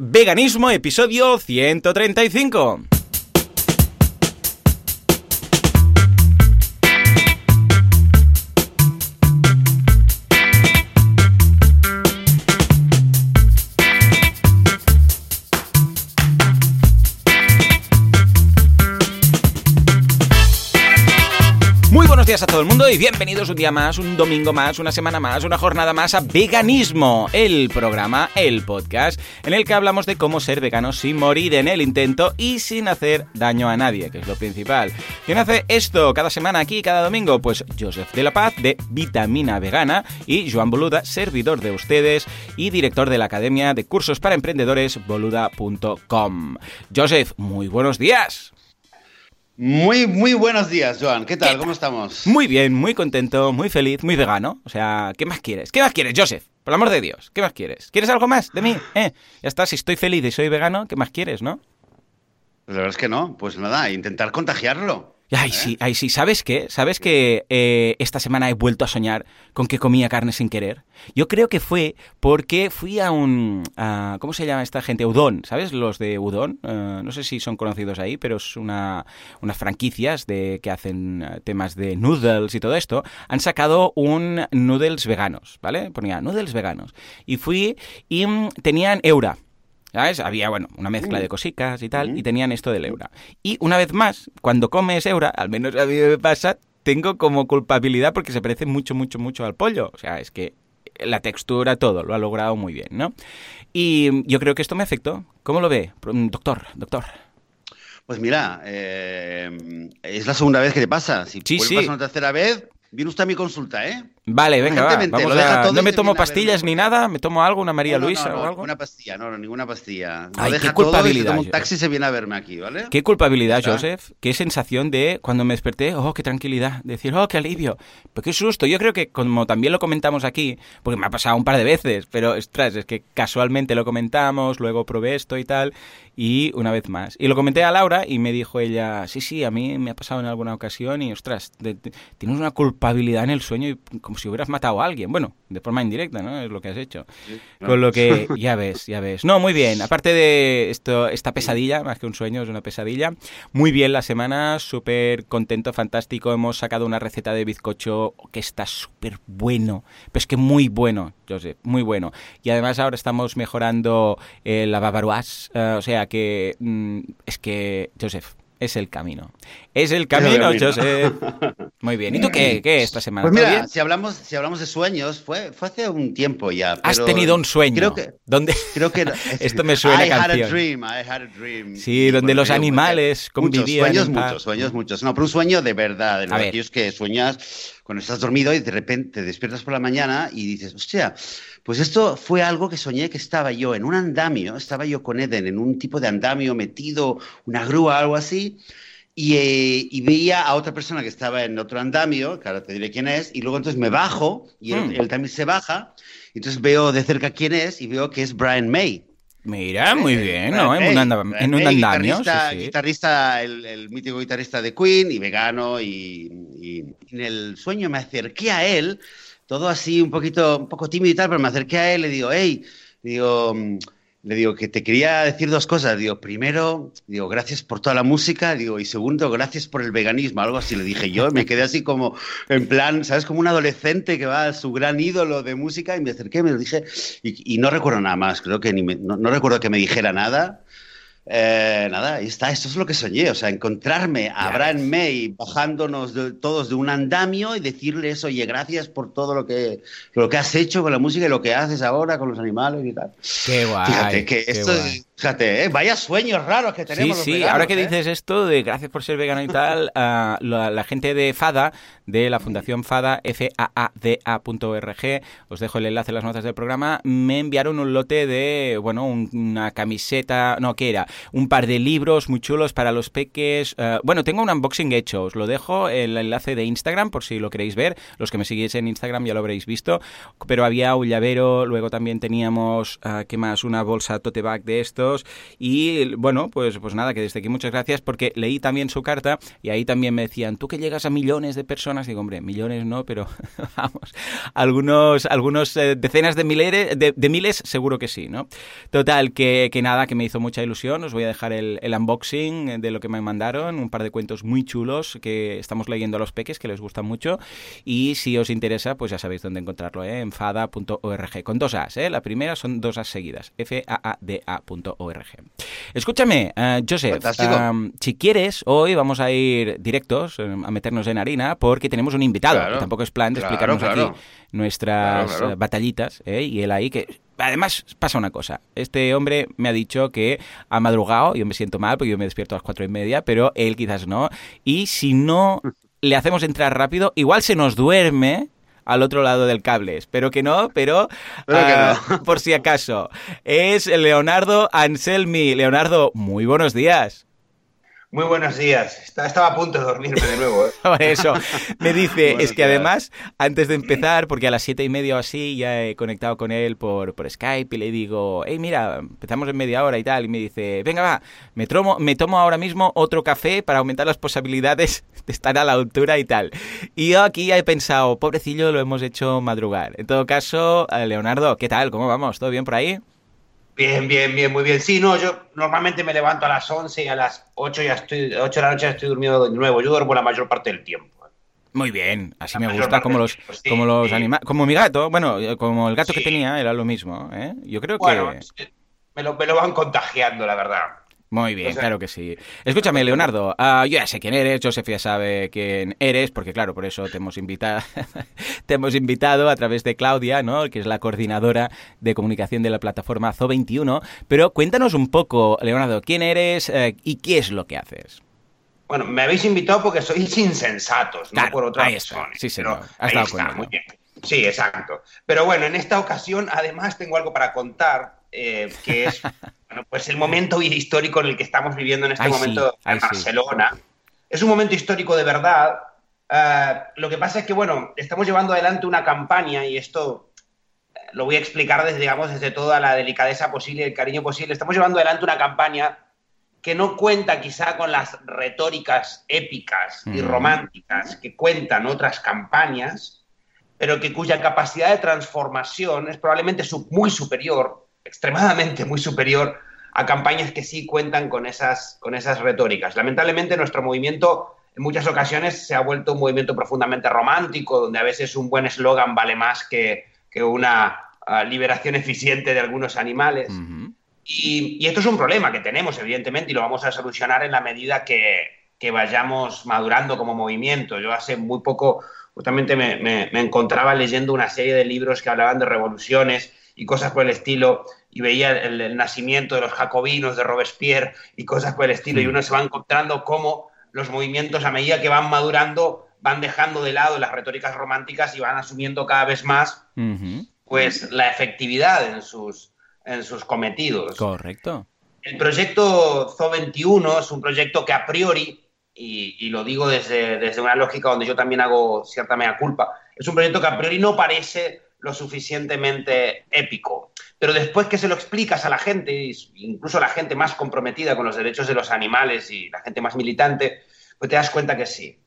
Veganismo, episodio 135. Días a todo el mundo y bienvenidos un día más, un domingo más, una semana más, una jornada más a Veganismo, el programa, el podcast, en el que hablamos de cómo ser vegano sin morir en el intento y sin hacer daño a nadie, que es lo principal. ¿Quién hace esto cada semana aquí, cada domingo? Pues Joseph de la Paz, de Vitamina Vegana, y Joan Boluda, servidor de ustedes y director de la Academia de Cursos para Emprendedores, boluda.com. Joseph, muy buenos días. Muy, muy buenos días, Joan. ¿Qué tal? ¿Cómo estamos? Muy bien, muy contento, muy feliz, muy vegano. O sea, ¿qué más quieres? ¿Qué más quieres, Joseph? Por el amor de Dios, ¿qué más quieres? ¿Quieres algo más de mí? ¿Eh? Ya está, si estoy feliz y soy vegano, ¿qué más quieres, no? Pues la verdad es que no. Pues nada, intentar contagiarlo. Ay, sí, ay, sí. ¿Sabes qué? ¿Sabes que eh, esta semana he vuelto a soñar con que comía carne sin querer? Yo creo que fue porque fui a un... ¿Cómo se llama esta gente? Udon, ¿sabes? Los de Udon. Eh, no sé si son conocidos ahí, pero es una, unas franquicias de, que hacen eh, temas de noodles y todo esto. Han sacado un noodles veganos, ¿vale? Ponía noodles veganos. Y fui y mm, tenían Eura. ¿Sabes? Había, bueno, una mezcla de cositas y tal, y tenían esto del Eura. Y una vez más, cuando comes Eura, al menos a mí me pasa, tengo como culpabilidad porque se parece mucho, mucho, mucho al pollo. O sea, es que la textura, todo, lo ha logrado muy bien, ¿no? Y yo creo que esto me afectó. ¿Cómo lo ve? Pro- Doctor, doctor. Pues mira, eh, es la segunda vez que te pasa. Si Sí, sí. una tercera vez, viene usted a mi consulta, ¿eh? Vale, venga, va, vamos lo deja a... todo No me tomo pastillas ni nada, me tomo algo, una María No, no, Luisa no, no, o algo. Ninguna pastilla, no, no, ninguna pastilla. Ay, qué deja todo y se culpabilidad, toma un taxi se viene a verme aquí, ¿vale? Qué culpabilidad. Joseph. Qué sensación de cuando me desperté, oh, qué tranquilidad. Decir, oh, qué alivio. Pero qué susto. Yo creo que, como también lo comentamos aquí, porque me ha pasado un par de veces, pero ostras, es que casualmente lo comentamos, luego probé esto y tal, y una vez más. Y lo comenté a Laura y me dijo ella, sí, sí, a mí me ha pasado en alguna ocasión y ostras, de- de- tienes una culpabilidad en el sueño y como si hubieras matado a alguien. Bueno, de forma indirecta, ¿no? Es lo que has hecho. Con lo que, ya ves, ya ves. No, muy bien. Aparte de esto, esta pesadilla, más que un sueño, es una pesadilla. Muy bien la semana, súper contento, fantástico. Hemos sacado una receta de bizcocho que está súper bueno. Pero es que muy bueno, Joseph, muy bueno. Y además ahora estamos mejorando eh, la bavaroise. eh, o sea que mm, es que, Joseph, es el camino. Es el camino, camino. Joseph. Muy bien. ¿Y tú qué, qué esta semana? Pues ¿Todo mira, bien? si hablamos, si hablamos de sueños, fue, fue hace un tiempo ya. Has tenido un sueño. Creo que, ¿Dónde? creo que Esto me suena I had canción. a dream, I had a dream. Sí, donde los yo, animales muchos convivían sueños, en paz. muchos, sueños, muchos. No, pero un sueño de verdad, de aquellos que sueñas cuando estás dormido y de repente te despiertas por la mañana y dices, hostia, pues esto fue algo que soñé que estaba yo en un andamio, estaba yo con Eden en un tipo de andamio metido, una grúa, algo así. Y, eh, y veía a otra persona que estaba en otro andamio, que ahora te diré quién es, y luego entonces me bajo y él, Hmm. él también se baja, y entonces veo de cerca quién es y veo que es Brian May. Mira, muy bien, ¿no? En un, en un May, andamio. sí, Guitarrista, sí. guitarrista, el, el mítico guitarrista de Queen y vegano. Y, y en el sueño me acerqué a él, todo así un poquito, un poco tímido y tal, pero me acerqué a él le digo, hey, digo, mm, le digo que te quería decir dos cosas. Digo, primero, digo, gracias por toda la música. Digo, y segundo, gracias por el veganismo. Algo así le dije yo. Me quedé así como, en plan, ¿sabes? Como un adolescente que va a su gran ídolo de música y me acerqué, me lo dije. Y, no recuerdo nada más. Creo que ni no recuerdo que me dijera nada. Eh, nada, ahí está, esto es lo que soñé, o sea, encontrarme a Brian May bajándonos de- todos de un andamio y decirles, oye, gracias por todo lo que, lo que has hecho con la música y lo que haces ahora con los animales y tal. Qué guay. fíjate que esto, guay. Fíjate, eh, vaya sueños raros que Sí, tenemos. los sí, veganos, ahora que ¿eh? dices esto de gracias por ser vegano y tal, ah, la, la gente de FADA, de la Fundación FADA, F-A-A-D-A.org, os dejo el enlace en las notas del programa, me enviaron un lote de, bueno, un- una camiseta, no, ¿qué era? Un par de libros muy chulos para los peques. ah, bueno, tengo un unboxing hecho, os lo dejo, el enlace de Instagram, por si lo queréis ver. Los que me seguís en Instagram ya lo habréis visto. Pero había un llavero, luego también teníamos, ah, ¿qué más? Una bolsa tote bag de esto y bueno, pues, pues nada, que desde aquí muchas gracias porque leí también su carta y ahí también me decían, tú que llegas a millones de personas, digo, hombre, millones no, pero vamos, algunos, algunos eh, decenas de, miles, de, miles seguro que sí, ¿no? Total, que, que, nada, que me hizo mucha ilusión, os voy a dejar el, unboxing de lo que me mandaron, un par de cuentos muy chulos que estamos leyendo a los peques, que les gustan mucho y si os interesa, pues ya sabéis dónde encontrarlo, ¿eh? en fada.org, con dos A's, ¿eh? la primera son dos A's seguidas, Escúchame, uh, Joseph, um, si quieres, hoy vamos a ir directos um, a meternos en harina porque tenemos un invitado, que tampoco es plan de explicarnos aquí nuestras uh, batallitas, ¿eh? y él ahí que Además, pasa una cosa. Este hombre me ha dicho que ha madrugado, yo me siento mal porque yo me despierto a las cuatro y media, pero él quizás no. Y si no le hacemos entrar rápido, igual se nos duerme al otro lado del cable. Espero que no, pero, ah, por si acaso. Es Leonardo Anselmi. Leonardo, muy buenos días. Muy buenos días. Estaba a punto de dormirme de nuevo. ¿eh? Eso. Me dice, es que además, antes de empezar, porque a las siete y media o así ya he conectado con él por, por Skype y le digo, hey, mira, empezamos en media hora y tal. Y me dice, venga, va, me tomo, me tomo ahora mismo otro café para aumentar las posibilidades de estar a la altura y tal. Y yo aquí ya he pensado, pobrecillo, lo hemos hecho madrugar. En todo caso, eh, Leonardo, ¿qué tal? ¿Cómo vamos? ¿Todo bien por ahí? Bien, bien, bien, muy bien. Sí, no, yo normalmente me levanto a las 11 y a las 8, ya estoy, 8 de la noche ya estoy durmiendo de nuevo. Yo duermo la mayor parte del tiempo. Muy bien, así me gusta, como los, como los animales, como mi gato, bueno, eh, como el gato que tenía era lo mismo, ¿eh? Yo creo que... Me lo, me lo van contagiando, la verdad. Muy bien, claro que sí. Escúchame, Leonardo, uh, yo ya sé quién eres, Joseph ya sabe quién eres, porque claro, por eso te hemos invitado, te hemos invitado a través de Claudia, ¿no? que es la coordinadora de comunicación de la plataforma Zo21. Pero cuéntanos un poco, Leonardo, quién eres uh, y qué es lo que haces. Bueno, me habéis invitado porque sois insensatos, no por otra razón. Sí, señor. Has está, muy bien. Sí, exacto. Pero bueno, en esta ocasión además tengo algo para contar, eh, que es Bueno, pues el momento histórico en el que estamos viviendo en este momento en Barcelona. Es un momento histórico de verdad. Uh, lo que pasa es que, bueno, estamos llevando adelante una campaña y esto eh, lo voy a explicar desde, digamos, desde toda la delicadeza posible y el cariño posible. Estamos llevando adelante una campaña que no cuenta quizá con las retóricas épicas y mm. románticas que cuentan otras campañas, pero que cuya capacidad de transformación es probablemente muy superior extremadamente muy superior a campañas que sí cuentan con esas, con esas retóricas. Lamentablemente nuestro movimiento en muchas ocasiones se ha vuelto un movimiento profundamente romántico, donde a veces un buen eslogan vale más que, que una uh, liberación eficiente de algunos animales. y, y, esto es un problema que tenemos, evidentemente, y lo vamos a solucionar en la medida que, que vayamos madurando como movimiento. Yo hace muy poco, justamente me, me, me encontraba leyendo una serie de libros que hablaban de revoluciones y cosas por el estilo, y veía el, nacimiento de los jacobinos, de Robespierre y cosas por el estilo, y uno se va encontrando cómo los movimientos a medida que van madurando van dejando de lado las retóricas románticas y van asumiendo cada vez más pues la efectividad en sus, en sus cometidos. Correcto. El proyecto ZO21 es un proyecto que a priori, y, y, lo digo desde, desde una lógica donde yo también hago cierta mea culpa, es un proyecto que a priori no parece lo suficientemente épico. Pero después que se lo explicas a la gente, incluso a la gente más comprometida con los derechos de los animales y la gente más militante, pues te das cuenta que sí.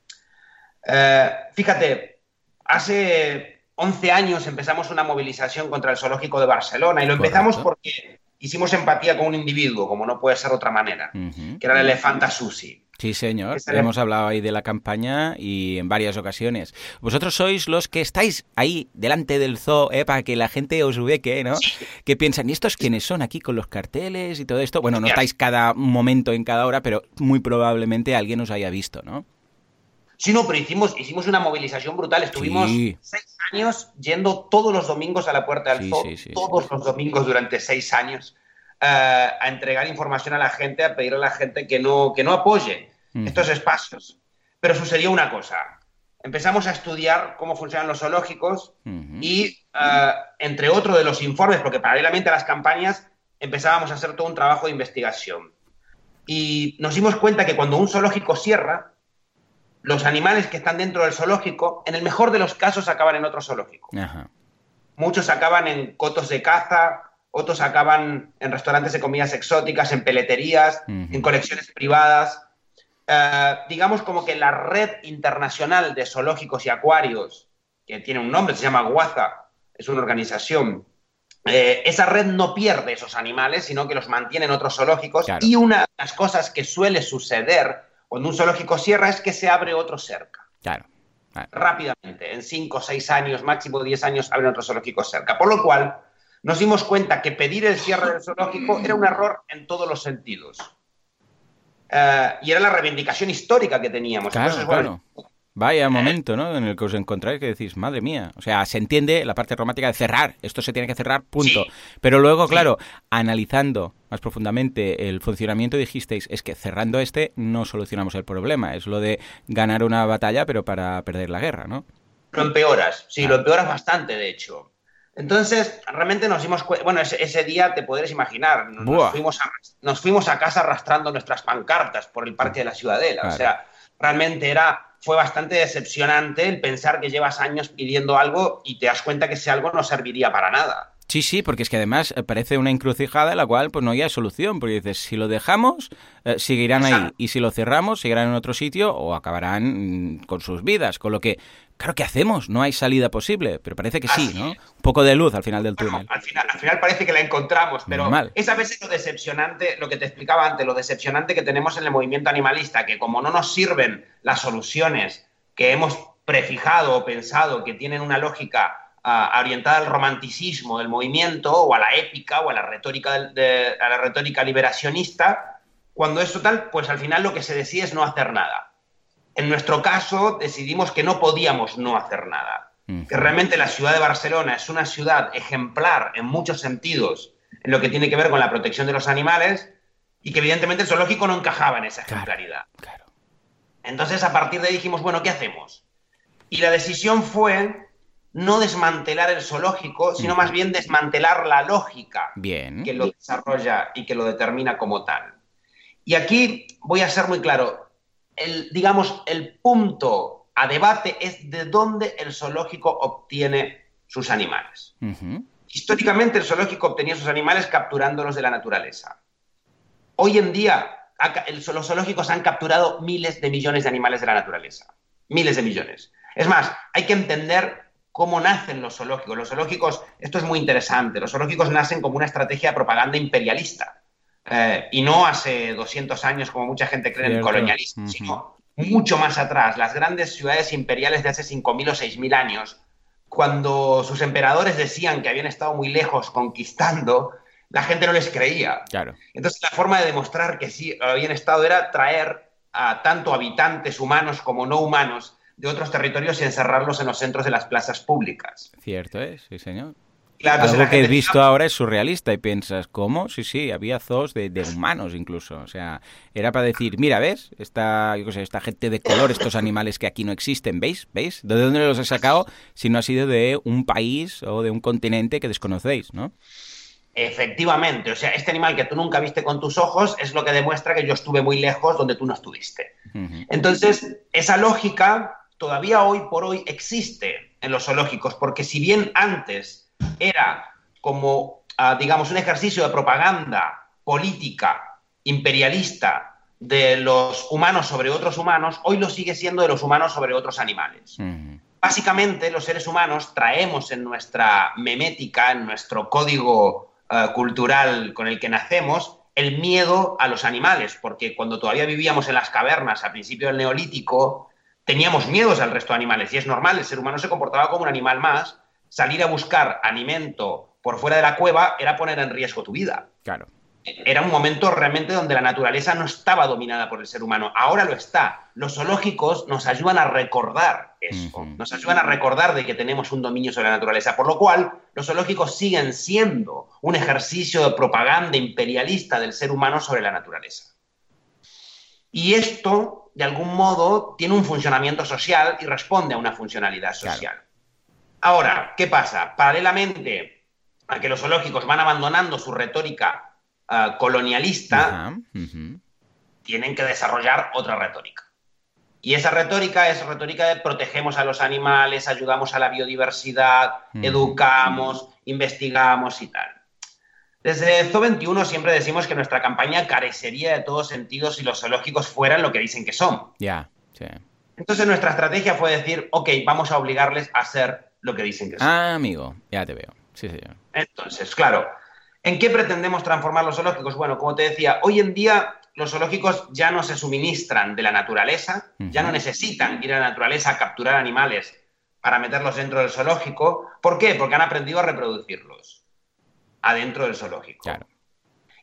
Eh, fíjate, hace 11 años empezamos una movilización contra el zoológico de Barcelona y lo empezamos porque hicimos empatía con un individuo, como no puede ser de otra manera, que era el elefanta Susi. Sí, señor. Hemos hablado ahí de la campaña y en varias ocasiones. Vosotros sois los que estáis ahí delante del zoo eh, para que la gente os ubique, ¿no? Que piensan, ¿y estos quiénes son aquí con los carteles y todo esto? Bueno, no estáis cada momento en cada hora, pero muy probablemente alguien os haya visto, ¿no? Sí, no, pero hicimos, hicimos una movilización brutal. Estuvimos seis años yendo todos los domingos a la puerta del zoo, todos los domingos durante seis años, eh, a entregar información a la gente, a pedir a la gente que no, que no apoye estos espacios. Pero sucedió una cosa. Empezamos a estudiar cómo funcionan los zoológicos y, eh, entre otros de los informes, porque paralelamente a las campañas empezábamos a hacer todo un trabajo de investigación. Y nos dimos cuenta que cuando un zoológico cierra, los animales que están dentro del zoológico, en el mejor de los casos, acaban en otro zoológico. Muchos acaban en cotos de caza, otros acaban en restaurantes de comidas exóticas, en peleterías, en colecciones privadas. Eh, digamos como que la red internacional de zoológicos y acuarios, que tiene un nombre, se llama Guaza, es una organización, eh, esa red no pierde esos animales, sino que los mantiene en otros zoológicos. Y una de las cosas que suele suceder cuando un zoológico cierra es que se abre otro cerca. Claro. Rápidamente, en 5, 6 años, máximo 10 años, abren otro zoológico cerca. Por lo cual, nos dimos cuenta que pedir el cierre del zoológico era un error en todos los sentidos. Eh, y era la reivindicación histórica que teníamos. Claro, claro. Vaya momento, ¿no? En el que os encontráis que decís, madre mía. O sea, se entiende la parte romántica de cerrar. Esto se tiene que cerrar, punto. Pero luego, claro, analizando más profundamente el funcionamiento, dijisteis, es que cerrando este no solucionamos el problema. Es lo de ganar una batalla, pero para perder la guerra, ¿no? Lo empeoras, sí, lo empeoras bastante, de hecho. Entonces, realmente nos dimos cuenta, bueno, ese, día te podrías imaginar, nos fuimos, a, nos fuimos, a, casa arrastrando nuestras pancartas por el parque de la Ciudadela. O sea, realmente era fue bastante decepcionante el pensar que llevas años pidiendo algo y te das cuenta que ese algo no serviría para nada. Sí, sí, porque es que además eh, parece una encrucijada en la cual pues no hay solución, porque dices, si lo dejamos, eh, seguirán ahí, y si lo cerramos, seguirán en otro sitio o acabarán mm, con sus vidas, con lo que Claro, ¿qué hacemos? No hay salida posible, pero parece que sí, ¿no? Un poco de luz al final del túnel. al, final, al final parece que la encontramos, pero vez es lo decepcionante, lo que te explicaba antes, lo decepcionante que tenemos en el movimiento animalista, que como no nos sirven las soluciones que hemos prefijado o pensado que tienen una lógica ah, orientada al romanticismo del movimiento o a la épica o a la retórica, a la retórica liberacionista, cuando es total, pues al final lo que se decide es no hacer nada. En nuestro caso, decidimos que no podíamos no hacer nada. Que realmente la ciudad de Barcelona es una ciudad ejemplar en muchos sentidos en lo que tiene que ver con la protección de los animales y que evidentemente el zoológico no encajaba en esa ejemplaridad. Entonces, a partir de ahí dijimos, bueno, ¿qué hacemos? Y la decisión fue no desmantelar el zoológico, sino más bien desmantelar la lógica que lo desarrolla y que lo determina como tal. Y aquí voy a ser muy claro, el, digamos, el punto a debate es de dónde el zoológico obtiene sus animales. Históricamente el zoológico obtenía sus animales capturándolos de la naturaleza. Hoy en día los zoológicos han capturado miles de millones de animales de la naturaleza. Miles de millones. Es más, hay que entender cómo nacen los zoológicos. Los zoológicos, esto es muy interesante, los zoológicos nacen como una estrategia de propaganda imperialista. Eh, y no hace 200 años como mucha gente cree en el colonialismo, sino mucho más atrás, las grandes ciudades imperiales de hace 5.000 o 6.000 años, cuando sus emperadores decían que habían estado muy lejos conquistando, la gente no les creía. Claro. Entonces la forma de demostrar que sí habían estado era traer a tanto habitantes humanos como no humanos de otros territorios y encerrarlos en los centros de las plazas públicas. Cierto es, sí señor. Algo que he visto ahora es surrealista y piensas, ¿cómo? Sí, sí, había zoos de, humanos incluso. O sea, era para decir, mira, ¿ves? Esta, yo sé, esta gente de color, estos animales que aquí no existen, ¿veis? ¿Veis? ¿De dónde los he sacado si no ha sido de un país o de un continente que desconocéis, ¿no? Efectivamente, o sea, este animal que tú nunca viste con tus ojos es lo que demuestra que yo estuve muy lejos donde tú no estuviste. Entonces, esa lógica todavía hoy por hoy existe en los zoológicos, porque si bien antes era como, ah, digamos, un ejercicio de propaganda política imperialista de los humanos sobre otros humanos, hoy lo sigue siendo de los humanos sobre otros animales. Básicamente, los seres humanos traemos en nuestra memética, en nuestro código ah, cultural con el que nacemos, el miedo a los animales, porque cuando todavía vivíamos en las cavernas a principio del neolítico, teníamos miedos al resto de animales, y es normal, el ser humano se comportaba como un animal más, salir a buscar alimento por fuera de la cueva era poner en riesgo tu vida. Claro. Era un momento realmente donde la naturaleza no estaba dominada por el ser humano. Ahora lo está. Los zoológicos nos ayudan a recordar eso. Nos ayudan a recordar de que tenemos un dominio sobre la naturaleza. Por lo cual, los zoológicos siguen siendo un ejercicio de propaganda imperialista del ser humano sobre la naturaleza. Y esto, de algún modo, tiene un funcionamiento social y responde a una funcionalidad social. Ahora, ¿qué pasa? Paralelamente a que los zoológicos van abandonando su retórica ah, colonialista, tienen que desarrollar otra retórica. Y esa retórica es retórica de protegemos a los animales, ayudamos a la biodiversidad, educamos, investigamos y tal. Desde Zoo 21 siempre decimos que nuestra campaña carecería de todo sentido si los zoológicos fueran lo que dicen que son. Ya, sí. Entonces nuestra estrategia fue decir, ok, vamos a obligarles a hacer lo que dicen que son. Ah, amigo, ya te veo. Sí, sí. Entonces, claro, ¿en qué pretendemos transformar los zoológicos? Bueno, como te decía, hoy en día los zoológicos ya no se suministran de la naturaleza, ya no necesitan ir a la naturaleza a capturar animales para meterlos dentro del zoológico. ¿Por qué? Porque han aprendido a reproducirlos adentro del zoológico. Claro.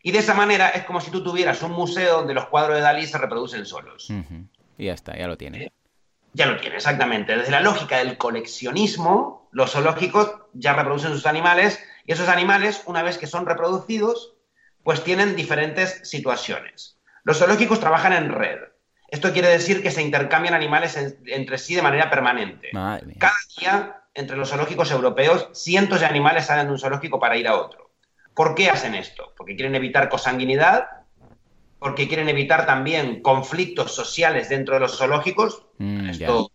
Y de esa manera es como si tú tuvieras un museo donde los cuadros de Dalí se reproducen solos. Y ya está, ya lo tiene. Ya lo tiene, exactamente. Desde la lógica del coleccionismo, los zoológicos ya reproducen sus animales y esos animales, una vez que son reproducidos, pues tienen diferentes situaciones. Los zoológicos trabajan en red. Esto quiere decir que se intercambian animales entre sí de manera permanente. Cada día, entre los zoológicos europeos, cientos de animales salen de un zoológico para ir a otro. ¿Por qué hacen esto? Porque quieren evitar cosanguinidad, porque quieren evitar también conflictos sociales dentro de los zoológicos. Mm, esto,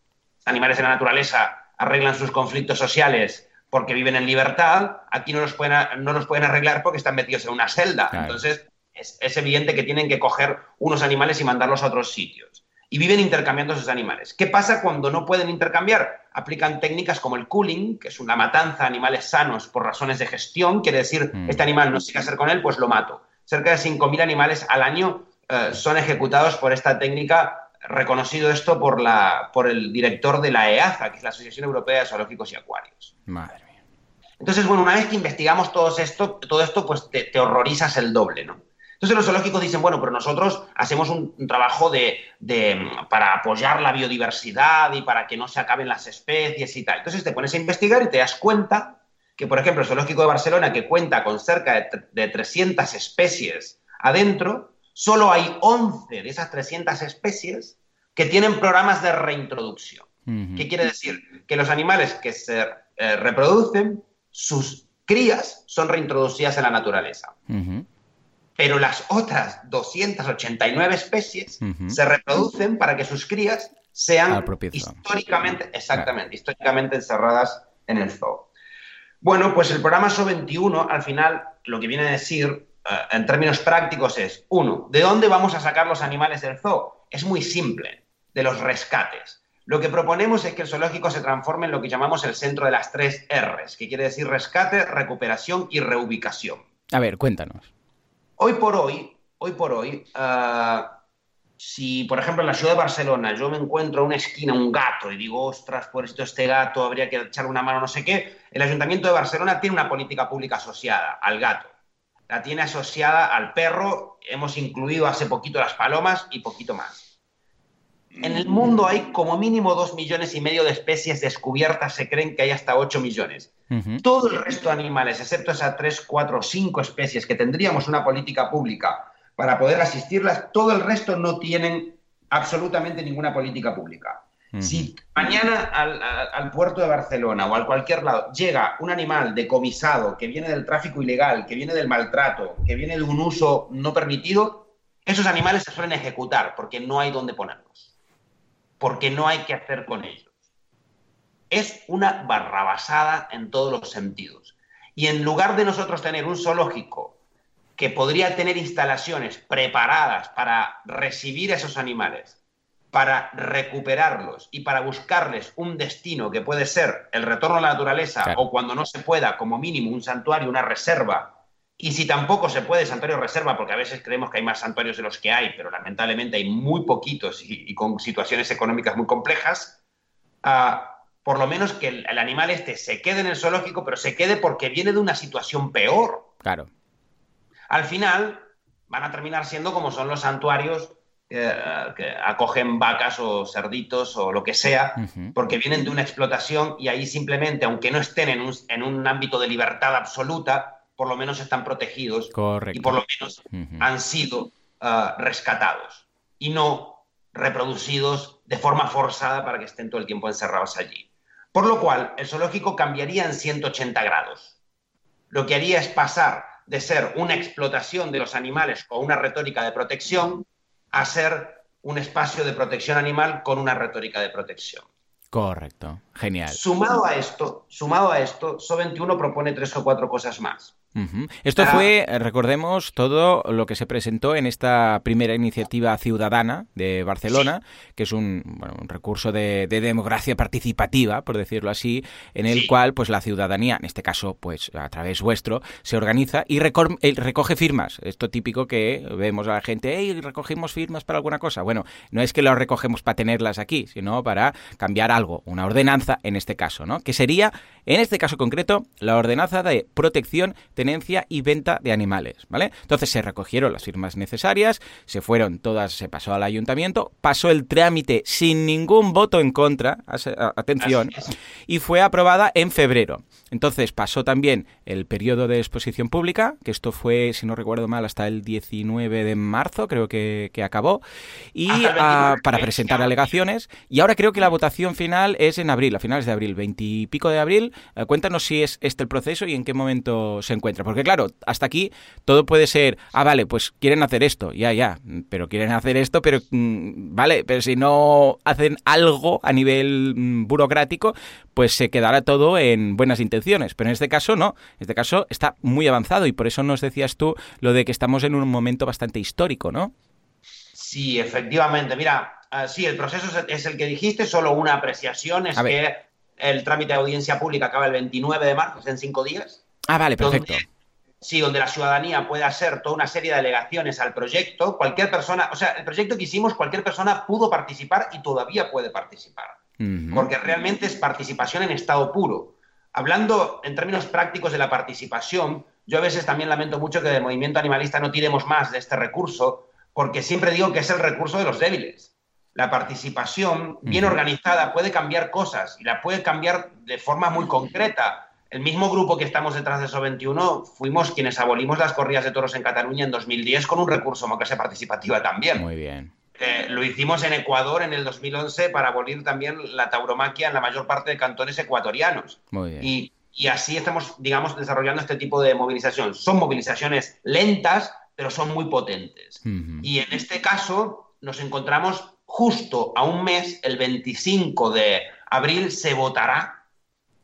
animales de la naturaleza arreglan sus conflictos sociales porque viven en libertad. Aquí no los pueden, no los pueden arreglar porque están metidos en una celda. Entonces, es, evidente que tienen que coger unos animales y mandarlos a otros sitios. Y viven intercambiando esos animales. ¿Qué pasa cuando no pueden intercambiar? Aplican técnicas como el cooling, que es una matanza de animales sanos por razones de gestión. Quiere decir, mm. este animal no sé qué hacer con él, pues lo mato. Cerca de 5.000 animales al año eh, son ejecutados por esta técnica, reconocido esto por, la, por el director de la EAZA, que es la Asociación Europea de Zoológicos y Acuarios. Madre mía. Entonces, bueno, una vez que investigamos todo esto, todo esto pues te, te horrorizas el doble, ¿no? Entonces los zoológicos dicen, bueno, pero nosotros hacemos un, trabajo de, para apoyar la biodiversidad y para que no se acaben las especies y tal. Entonces te pones a investigar y te das cuenta que, por ejemplo, el zoológico de Barcelona, que cuenta con cerca de, de 300 especies adentro, solo hay 11 de esas 300 especies que tienen programas de reintroducción. ¿Qué quiere decir? Que los animales que se eh, reproducen, sus crías son reintroducidas en la naturaleza pero las otras 289 especies se reproducen para que sus crías sean históricamente, exactamente, históricamente encerradas en el zoo. Bueno, pues el programa SO21 al final lo que viene a decir eh, en términos prácticos es, uno, ¿de dónde vamos a sacar los animales del zoo? Es muy simple, de los rescates. Lo que proponemos es que el zoológico se transforme en lo que llamamos el centro de las tres R's, que quiere decir rescate, recuperación y reubicación. A ver, cuéntanos. Hoy por hoy, hoy por hoy, ah, si por ejemplo en la ciudad de Barcelona yo me encuentro a una esquina un gato y digo, ostras, por esto este gato habría que echarle una mano, no sé qué, el Ayuntamiento de Barcelona tiene una política pública asociada al gato. La tiene asociada al perro, hemos incluido hace poquito las palomas y poquito más. En el mundo hay como mínimo dos millones y medio de especies descubiertas, se creen que hay hasta ocho millones. Todo el resto de animales, excepto esas tres, cuatro o cinco especies que tendríamos una política pública para poder asistirlas, todo el resto no tienen absolutamente ninguna política pública. Si mañana al, puerto de Barcelona o a cualquier lado llega un animal decomisado que viene del tráfico ilegal, que viene del maltrato, que viene de un uso no permitido, esos animales se suelen ejecutar porque no hay dónde ponerlos porque no hay que hacer con ellos. Es una barrabasada en todos los sentidos. Y en lugar de nosotros tener un zoológico que podría tener instalaciones preparadas para recibir a esos animales, para recuperarlos y para buscarles un destino que puede ser el retorno a la naturaleza o cuando no se pueda, como mínimo, un santuario, una reserva y si tampoco se puede santuario reserva, porque a veces creemos que hay más santuarios de los que hay, pero lamentablemente hay muy poquitos y, con situaciones económicas muy complejas, ah, por lo menos que el, animal este se quede en el zoológico, pero se quede porque viene de una situación peor. Claro. Al final van a terminar siendo como son los santuarios eh, que acogen vacas o cerditos o lo que sea, porque vienen de una explotación y ahí simplemente, aunque no estén en un, en un ámbito de libertad absoluta, por lo menos están protegidos y por lo menos han sido ah, rescatados y no reproducidos de forma forzada para que estén todo el tiempo encerrados allí. Por lo cual, el zoológico cambiaría en 180 grados. Lo que haría es pasar de ser una explotación de los animales con una retórica de protección a ser un espacio de protección animal con una retórica de protección. Correcto, genial. Sumado a esto, sumado a esto, So21 propone tres o cuatro cosas más. Esto fue, eh, recordemos, todo lo que se presentó en esta primera iniciativa ciudadana de Barcelona, que es un, recurso de, democracia participativa, por decirlo así, en el cual pues la ciudadanía, en este caso pues a través vuestro, se organiza y eh, recoge firmas. Esto típico que vemos a la gente, hey, recogemos firmas para alguna cosa. Bueno, no es que lo recogemos para tenerlas aquí, sino para cambiar algo, una ordenanza en este caso, ¿no? Que sería, en este caso concreto, la ordenanza de protección tenencia y venta de animales, ¿vale? Entonces se recogieron las firmas necesarias, se fueron todas, se pasó al ayuntamiento, pasó el trámite sin ningún voto en contra, atención, y fue aprobada en febrero. Entonces pasó también el periodo de exposición pública, que esto fue, si no recuerdo mal, hasta el 19 de marzo, creo que, acabó, y ah, para presentar alegaciones. Y ahora creo que la votación final es en abril, a finales de abril, 20 y pico de abril. Eh, cuéntanos si es este el proceso y en qué momento se encuentra. Porque claro, hasta aquí todo puede ser, ah, vale, pues quieren hacer esto, ya, ya, pero quieren hacer esto, pero, mm, vale, pero si no hacen algo a nivel mm, burocrático, pues se quedará todo en buenas intenciones. Pero en este caso no, en este caso está muy avanzado y por eso nos decías tú lo de que estamos en un momento bastante histórico, ¿no? Sí, efectivamente. Mira, ah, sí, el proceso es el que dijiste, solo una apreciación es que el trámite de audiencia pública acaba el 29 de marzo, en cinco días. Ah, vale, perfecto. sí, donde la ciudadanía puede hacer toda una serie de alegaciones al proyecto. Cualquier persona, o sea, el proyecto que hicimos, cualquier persona pudo participar y todavía puede participar porque realmente es participación en estado puro. Hablando en términos prácticos de la participación, yo a veces también lamento mucho que del movimiento animalista no tiremos más de este recurso, porque siempre digo que es el recurso de los débiles. La participación bien organizada puede cambiar cosas y la puede cambiar de forma muy concreta. El mismo grupo que estamos detrás de SO21 fuimos quienes abolimos las corridas de toros en Cataluña en 2010 con un recurso democracia participativa también. Muy bien lo hicimos en Ecuador en el 2011 para abolir también la tauromaquia en la mayor parte de cantones ecuatorianos. Y, así estamos, digamos, desarrollando este tipo de movilización. Son movilizaciones lentas, pero son muy potentes. Y en este caso nos encontramos justo a un mes, el 25 de abril, se votará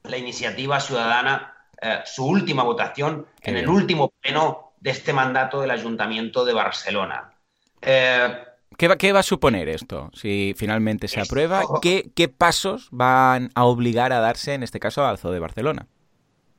la iniciativa ciudadana, eh, su última votación en el último pleno de este mandato del Ayuntamiento de Barcelona. Eh, ¿Qué va, a suponer esto si finalmente se aprueba? ¿Qué, pasos van a obligar a darse, en este caso, al Zoo de Barcelona?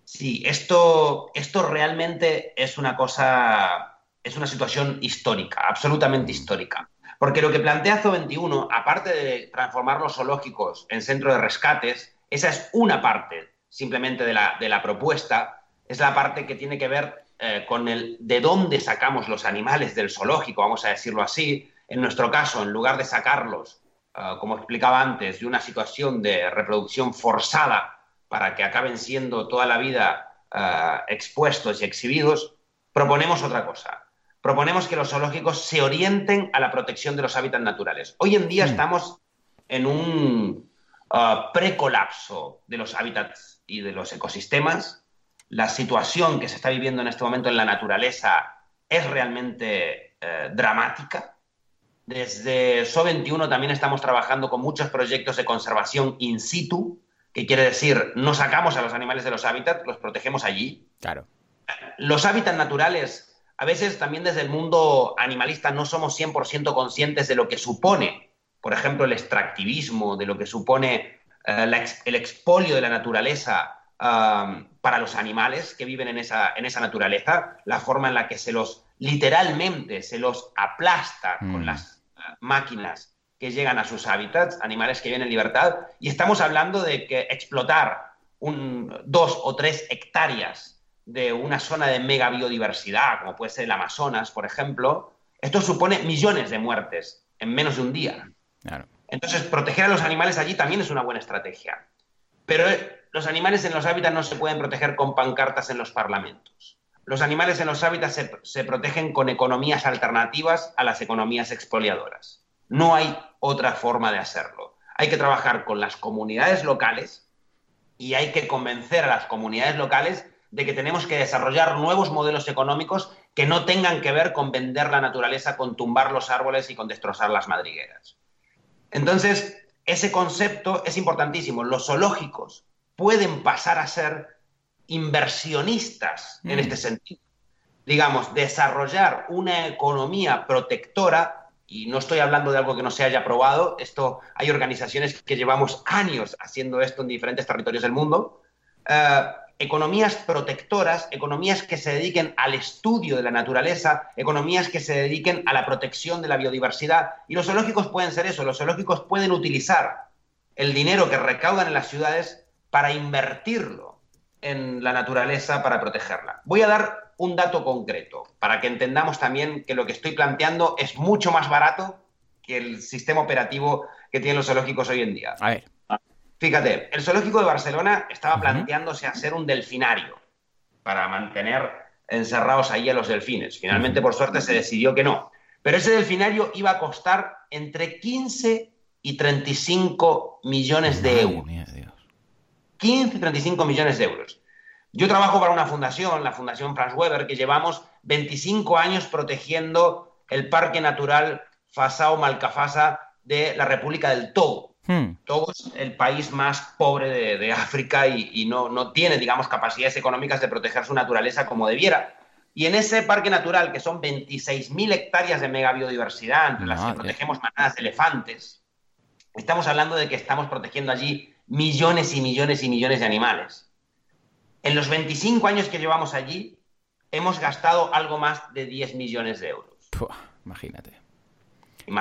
Sí, esto, esto realmente es una cosa, es una situación histórica, absolutamente histórica. Porque lo que plantea Zoo 21, aparte de transformar los zoológicos en centro de rescates, esa es una parte simplemente de la, de la propuesta, es la parte que tiene que ver eh, con el de dónde sacamos los animales del zoológico, vamos a decirlo así, en nuestro caso, en lugar de sacarlos, ah, como explicaba antes, de una situación de reproducción forzada para que acaben siendo toda la vida ah, expuestos y exhibidos, proponemos otra cosa. Proponemos que los zoológicos se orienten a la protección de los hábitats naturales. Hoy en día mm. estamos en un uh, precolapso de los hábitats y de los ecosistemas. La situación que se está viviendo en este momento en la naturaleza es realmente eh, dramática. Desde SO21 también estamos trabajando con muchos proyectos de conservación in situ, que quiere decir, no sacamos a los animales de los hábitats, los protegemos allí. Claro. Los hábitats naturales, a veces también desde el mundo animalista no somos 100% conscientes de lo que supone, por ejemplo, el extractivismo, de lo que supone eh, el expolio de la naturaleza para los animales que viven en esa, en esa naturaleza, la forma en la que se los, literalmente, se los aplasta con mm. las máquinas que llegan a sus hábitats, animales que viven en libertad, y estamos hablando de que explotar un, dos o tres hectáreas de una zona de mega biodiversidad, como puede ser el Amazonas, por ejemplo, esto supone millones de muertes en menos de un día. Entonces, proteger a los animales allí también es una buena estrategia. Pero eh, los animales en los hábitats no se pueden proteger con pancartas en los parlamentos. Los animales en los hábitats se, protegen con economías alternativas a las economías expoliadoras. No hay otra forma de hacerlo. Hay que trabajar con las comunidades locales y hay que convencer a las comunidades locales de que tenemos que desarrollar nuevos modelos económicos que no tengan que ver con vender la naturaleza, con tumbar los árboles y con destrozar las madrigueras. Entonces, ese concepto es importantísimo. Los zoológicos pueden pasar a ser inversionistas en mm. este sentido. Digamos, desarrollar una economía protectora, y no estoy hablando de algo que no se haya probado, esto hay organizaciones que llevamos años haciendo esto en diferentes territorios del mundo, eh, economías protectoras, economías que se dediquen al estudio de la naturaleza, economías que se dediquen a la protección de la biodiversidad. Y los zoológicos pueden ser eso, los zoológicos pueden utilizar el dinero que recaudan en las ciudades para invertirlo en la naturaleza para protegerla. Voy a dar un dato concreto para que entendamos también que lo que estoy planteando es mucho más barato que el sistema operativo que tienen los zoológicos hoy en día. A ver. Fíjate, el zoológico de Barcelona estaba planteándose hacer un delfinario para mantener encerrados ahí a los delfines. Finalmente, por suerte, se decidió que no. Pero ese delfinario iba a costar entre 15 y 35 millones de euros. 15 y 35 millones de euros. Yo trabajo para una fundación, la Fundación Franz Weber, que llevamos 25 años protegiendo el Parque Natural Fasao Malcafasa de la República del Togo. Hmm. Togo es el país más pobre de, África y, no, no, tiene, digamos, capacidades económicas de proteger su naturaleza como debiera. Y en ese parque natural, que son 26.000 hectáreas de megabiodiversidad, entre las que protegemos manadas de elefantes, estamos hablando de que estamos protegiendo allí millones y millones y millones de animales. En los 25 años que llevamos allí, hemos gastado algo más de 10 millones de euros. imagínate.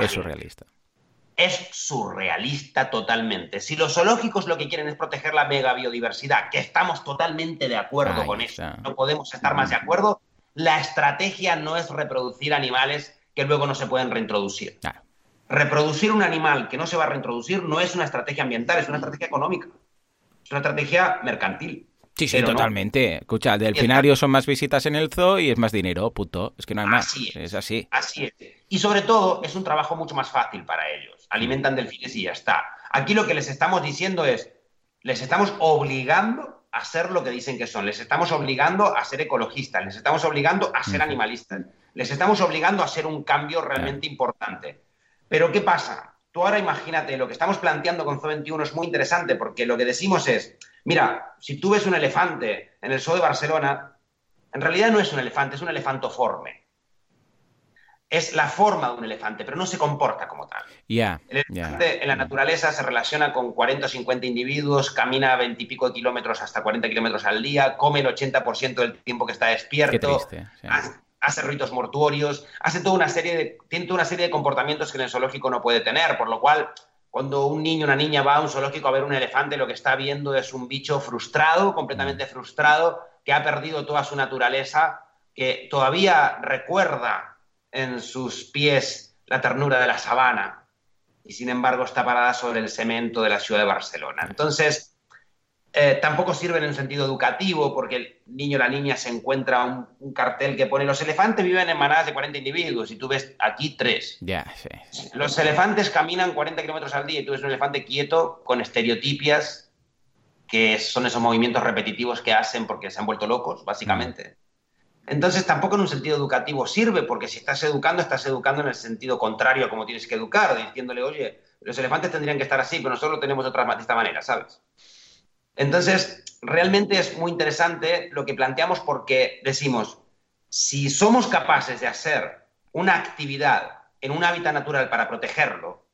Es surrealista. Es surrealista totalmente. Si los zoológicos lo que quieren es proteger la mega biodiversidad, que estamos totalmente de acuerdo con eso, no podemos estar más de acuerdo, la estrategia no es reproducir animales que luego no se pueden reintroducir. Reproducir un animal que no se va a reintroducir no es una estrategia ambiental, es una estrategia económica. Es una estrategia mercantil. Sí, sí, totalmente. Escucha, delfinario son más visitas en el zoo y es más dinero, puto. Es que no hay más. Es. así. Así es. Y sobre todo, es un trabajo mucho más fácil para ellos. Alimentan delfines y ya está. Aquí lo que les estamos diciendo es, les estamos obligando a ser lo que dicen que son. Les estamos obligando a ser ecologistas. Les estamos obligando a ser animalistas. Les estamos obligando a hacer un cambio realmente importante. Pero ¿qué pasa? Tú ahora imagínate, lo que estamos planteando con CO21 es muy interesante porque lo que decimos es, Mira, si tú ves un elefante en el zoo de Barcelona, en realidad no es un elefante, es un elefantoforme. Es la forma de un elefante, pero no se comporta como tal. el elefante en la naturaleza se relaciona con 40 o 50 individuos, camina 20 y pico de kilómetros hasta 40 kilómetros al día, come el 80% del tiempo que está despierto, hace, ruidos mortuorios, hace toda una serie de, tiene toda una serie de comportamientos que en el zoológico no puede tener, por lo cual cuando un niño o una niña va a un zoológico a ver un elefante, lo que está viendo es un bicho frustrado, completamente mm. frustrado, que ha perdido toda su naturaleza, que todavía recuerda en sus pies la ternura de la sabana y sin embargo está parada sobre el cemento de la ciudad de Barcelona. Entonces, eh, tampoco sirven en sentido educativo porque el niño o la niña se encuentra un, cartel que pone los elefantes viven en manadas de 40 individuos y tú ves aquí tres. Ya, Los elefantes caminan 40 kilómetros al día y tú ves un elefante quieto con estereotipias que son esos movimientos repetitivos que hacen porque se han vuelto locos, básicamente. Entonces tampoco en un sentido educativo sirve porque si estás educando, estás educando en el sentido contrario a como tienes que educar, diciéndole, oye, los elefantes tendrían que estar así, pero nosotros lo tenemos otra, de esta manera, ¿sabes? Entonces, realmente es muy interesante lo que planteamos porque decimos, si somos capaces de hacer una actividad en un hábitat natural para protegerlo,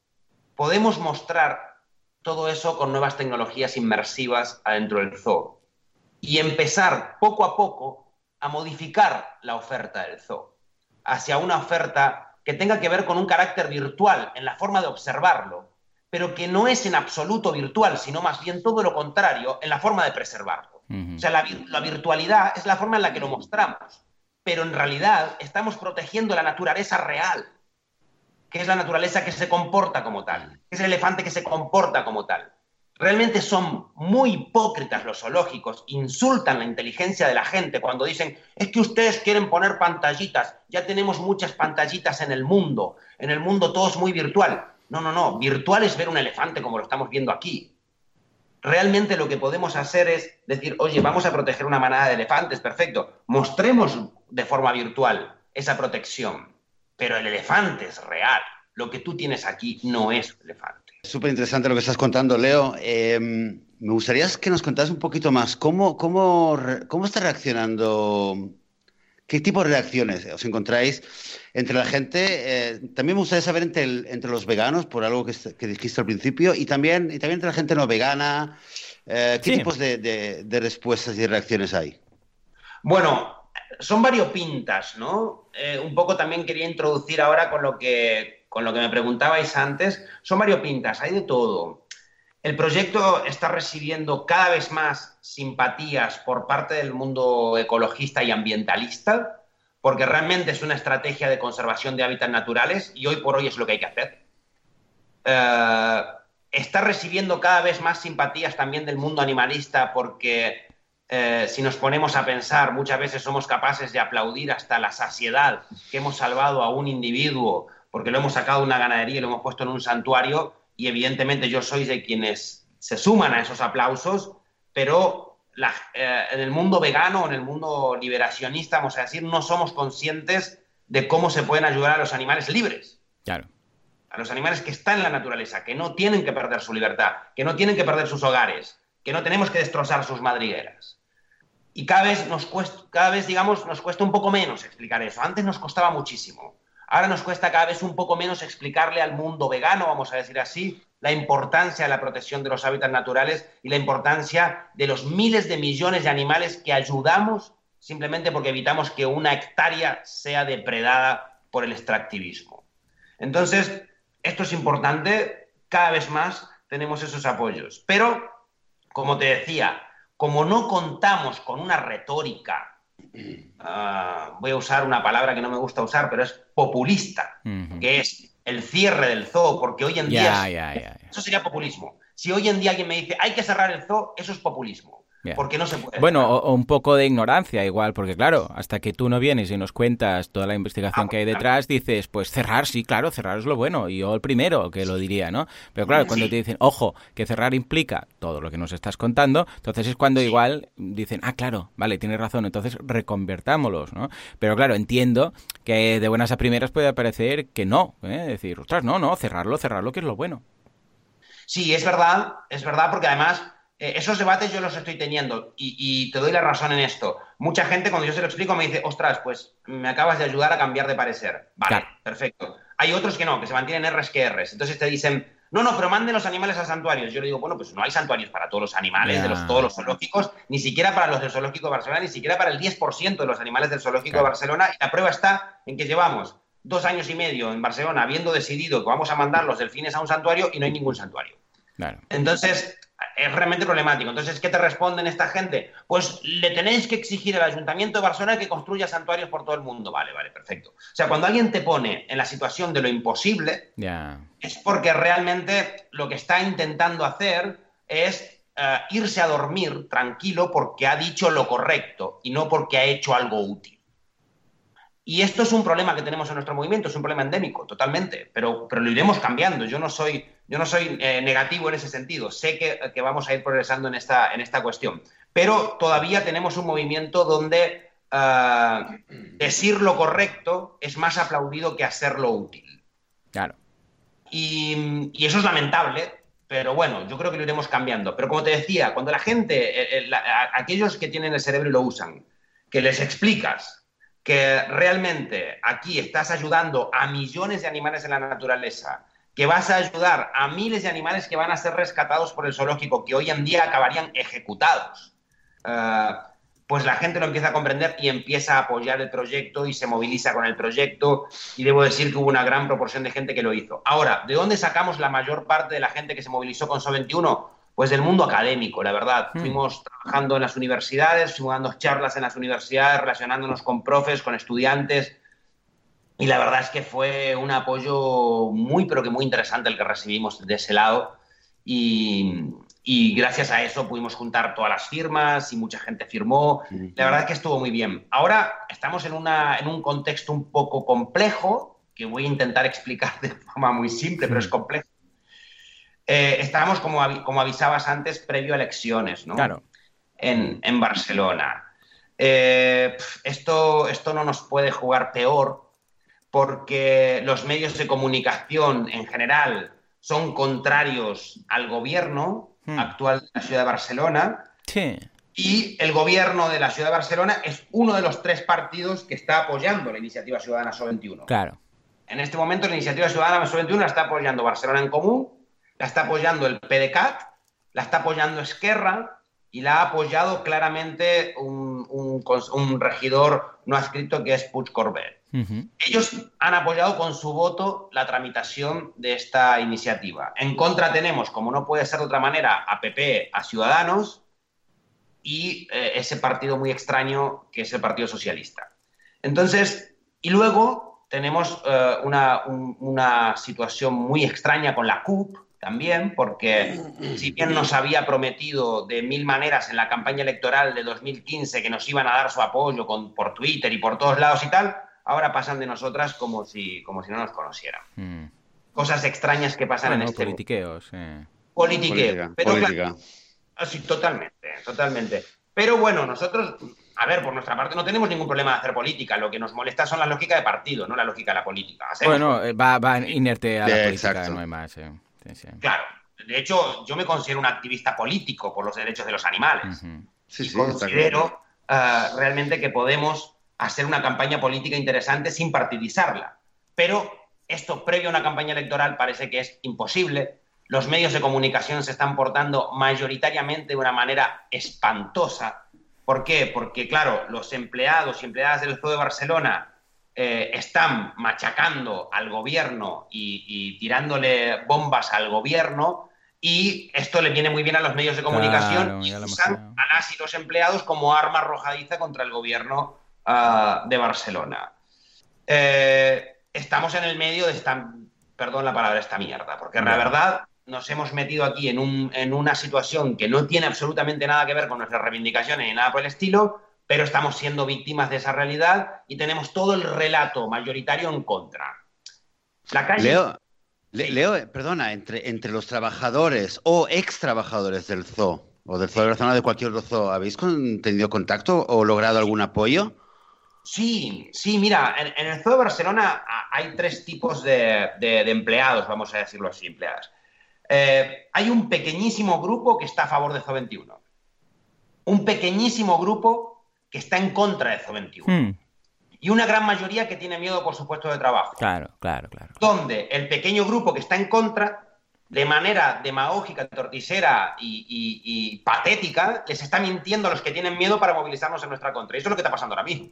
podemos mostrar todo eso con nuevas tecnologías inmersivas adentro del zoo y empezar poco a poco a modificar la oferta del zoo hacia una oferta que tenga que ver con un carácter virtual en la forma de observarlo, pero que no es en absoluto virtual, sino más bien todo lo contrario, en la forma de preservarlo. O sea, la, virtualidad es la forma en la que lo mostramos, pero en realidad estamos protegiendo la naturaleza real, que es la naturaleza que se comporta como tal, que es el elefante que se comporta como tal. Realmente son muy hipócritas los zoológicos, insultan la inteligencia de la gente cuando dicen, es que ustedes quieren poner pantallitas, ya tenemos muchas pantallitas en el mundo, en el mundo todo es muy virtual. No, no, no. Virtual es ver un elefante como lo estamos viendo aquí. Realmente lo que podemos hacer es decir, oye, vamos a proteger una manada de elefantes, perfecto. Mostremos de forma virtual esa protección. Pero el elefante es real. Lo que tú tienes aquí no es elefante. Súper interesante lo que estás contando, Leo. Em, me gustaría que nos contaras un poquito más cómo, cómo, cómo está reaccionando, qué tipo de reacciones os encontráis entre la gente. Eh, también me gustaría saber entre, entre los veganos, por algo que, dijiste al principio, y también, y también entre la gente no vegana. Eh, ¿Qué tipos de, de, respuestas y reacciones hay? Bueno, son variopintas, ¿no? Eh, un poco también quería introducir ahora con lo que, con lo que me preguntabais antes. Son variopintas, hay de todo. El proyecto está recibiendo cada vez más simpatías por parte del mundo ecologista y ambientalista, porque realmente es una estrategia de conservación de hábitats naturales y hoy por hoy es lo que hay que hacer. Eh, está recibiendo cada vez más simpatías también del mundo animalista porque eh, si nos ponemos a pensar, muchas veces somos capaces de aplaudir hasta la saciedad que hemos salvado a un individuo porque lo hemos sacado de una ganadería y lo hemos puesto en un santuario y evidentemente yo soy de quienes se suman a esos aplausos, pero eh, en el mundo vegano, en el mundo liberacionista, vamos a decir, no somos conscientes de cómo se pueden ayudar a los animales libres. Claro. A los animales que están en la naturaleza, que no tienen que perder su libertad, que no tienen que perder sus hogares, que no tenemos que destrozar sus madrigueras. Y cada vez nos cuesta, cada vez, digamos, nos cuesta un poco menos explicar eso. Antes nos costaba muchísimo. Ahora nos cuesta cada vez un poco menos explicarle al mundo vegano, vamos a decir así, la importancia de la protección de los hábitats naturales y la importancia de los miles de millones de animales que ayudamos simplemente porque evitamos que una hectárea sea depredada por el extractivismo. Entonces, esto es importante, cada vez más tenemos esos apoyos. Pero, como te decía, como no contamos con una retórica Ah, voy a usar una palabra que no me gusta usar, pero es populista, que es el cierre del zoo, porque hoy en día... eso sería populismo. Si hoy en día alguien me dice hay que cerrar el zoo, eso es populismo. Porque no se puede. Bueno, o, un poco de ignorancia igual, porque claro, hasta que tú no vienes y nos cuentas toda la investigación ah, que hay detrás, dices, pues cerrar, sí, claro, cerrar es lo bueno, y yo el primero que lo diría, ¿no? Pero claro, cuando te dicen, ojo, que cerrar implica todo lo que nos estás contando, entonces es cuando igual dicen, ah, claro, vale, tienes razón, entonces reconvertámoslos, ¿no? Pero claro, entiendo que de buenas a primeras puede parecer que no, ¿eh? decir, ostras, no, no, cerrarlo, cerrarlo, que es lo bueno. Sí, es verdad, es verdad, porque además eh, esos debates yo los estoy teniendo y, te doy la razón en esto. Mucha gente cuando yo se lo explico me dice, ostras, pues me acabas de ayudar a cambiar de parecer. Vale, perfecto. Hay otros que no, que se mantienen R's que R's. Entonces te dicen, no, no, pero manden los animales a santuarios. Yo le digo, bueno, pues no hay santuarios para todos los animales, de los, todos los zoológicos, ni siquiera para los del zoológico de Barcelona, ni siquiera para el 10% de los animales del zoológico de Barcelona. Y la prueba está en que llevamos dos años y medio en Barcelona habiendo decidido que vamos a mandar los delfines a un santuario y no hay ningún santuario. Entonces, es realmente problemático. Entonces, ¿qué te responden esta gente? Pues le tenéis que exigir al Ayuntamiento de Barcelona que construya santuarios por todo el mundo. Vale, vale, perfecto. O sea, cuando alguien te pone en la situación de lo imposible, es porque realmente lo que está intentando hacer es eh, irse a dormir tranquilo porque ha dicho lo correcto y no porque ha hecho algo útil. Y esto es un problema que tenemos en nuestro movimiento, es un problema endémico, totalmente, pero, pero lo iremos cambiando. Yo no soy yo no soy eh, negativo en ese sentido, sé que, vamos a ir progresando en esta, en esta cuestión, pero todavía tenemos un movimiento donde ah, decir lo correcto es más aplaudido que hacerlo útil. Claro. Y, eso es lamentable, pero bueno, yo creo que lo iremos cambiando. Pero como te decía, cuando la gente, eh, eh, aquellos que tienen el cerebro y lo usan, que les explicas que realmente aquí estás ayudando a millones de animales en la naturaleza, que vas a ayudar a miles de animales que van a ser rescatados por el zoológico, que hoy en día acabarían ejecutados. Eh, pues la gente lo empieza a comprender y empieza a apoyar el proyecto y se moviliza con el proyecto y debo decir que hubo una gran proporción de gente que lo hizo. Ahora, ¿de dónde sacamos la mayor parte de la gente que se movilizó con SO21? Pues del mundo académico, la verdad. Hmm. Fuimos trabajando en las universidades, fuimos dando charlas en las universidades, relacionándonos con profes, con estudiantes, y la verdad es que fue un apoyo muy, pero que muy interesante el que recibimos de ese lado. Y, gracias a eso pudimos juntar todas las firmas y mucha gente firmó. La verdad es que estuvo muy bien. Ahora estamos en, una, en un contexto un poco complejo, que voy a intentar explicar de forma muy simple, pero es complejo. Eh, estábamos, como, como avisabas antes, previo a elecciones, ¿no? Claro. En, en Barcelona. Eh, esto, esto no nos puede jugar peor porque los medios de comunicación en general son contrarios al gobierno hmm. actual de la ciudad de Barcelona. Sí. Y el gobierno de la ciudad de Barcelona es uno de los tres partidos que está apoyando la iniciativa ciudadana SO21. Claro. En este momento la iniciativa ciudadana SO21 la está apoyando Barcelona en Común, la está apoyando el PDCAT, la está apoyando Esquerra y la ha apoyado claramente un, un, regidor no adscrito que es Puig Corbet. Ellos han apoyado con su voto la tramitación de esta iniciativa. En contra tenemos, como no puede ser de otra manera, a PP, a Ciudadanos y eh, ese partido muy extraño que es el Partido Socialista. Entonces, y luego tenemos eh, una, una situación muy extraña con la CUP, también, porque si bien nos había prometido de mil maneras en la campaña electoral de 2015 que nos iban a dar su apoyo por Twitter y por todos lados y tal, ahora pasan de nosotras como si, como si no nos conocieran. Mm. Cosas extrañas que pasan en este politiqueos. Politiqueo. Pero así, totalmente, totalmente. Pero bueno, nosotros, a ver, por nuestra parte no tenemos ningún problema de hacer política. Lo que nos molesta son las lógicas de partido, no la lógica de la política. bueno, eh, va, va inerte a la política, no hay más. Eh. Claro. De hecho, yo me considero un activista político por los derechos de los animales. y considero eh, realmente que podemos hacer una campaña política interesante sin partidizarla. Pero esto previo a una campaña electoral parece que es imposible. Los medios de comunicación se están portando mayoritariamente de una manera espantosa. ¿Por qué? Porque, claro, los empleados y empleadas del Zoo de Barcelona eh, están machacando al gobierno y, tirándole bombas al gobierno y esto le viene muy bien a los medios de comunicación y usan a las y los empleados como arma arrojadiza contra el gobierno ah, de Barcelona. Eh, estamos en el medio de esta, perdón la palabra, esta mierda, porque la verdad nos hemos metido aquí en, en una situación que no tiene absolutamente nada que ver con nuestras reivindicaciones ni nada por el estilo, pero estamos siendo víctimas de esa realidad y tenemos todo el relato mayoritario en contra. La calle... Leo, Leo perdona, entre, entre los trabajadores o ex trabajadores del zoo o del zoo de Barcelona de cualquier otro zoo, ¿habéis tenido contacto o logrado algún apoyo? Sí, sí, mira, en, el zoo de Barcelona hay tres tipos de, empleados, vamos a decirlo así, empleadas. Eh, hay un pequeñísimo grupo que está a favor de Zoo 21. Un pequeñísimo grupo que está en contra de Zo21. Hmm. Y una gran mayoría que tiene miedo por su puesto de trabajo. Claro, claro, claro. Donde el pequeño grupo que está en contra, de manera demagógica, torticera y, patética, les está mintiendo a los que tienen miedo para movilizarnos en nuestra contra. Y eso es lo que está pasando ahora mismo.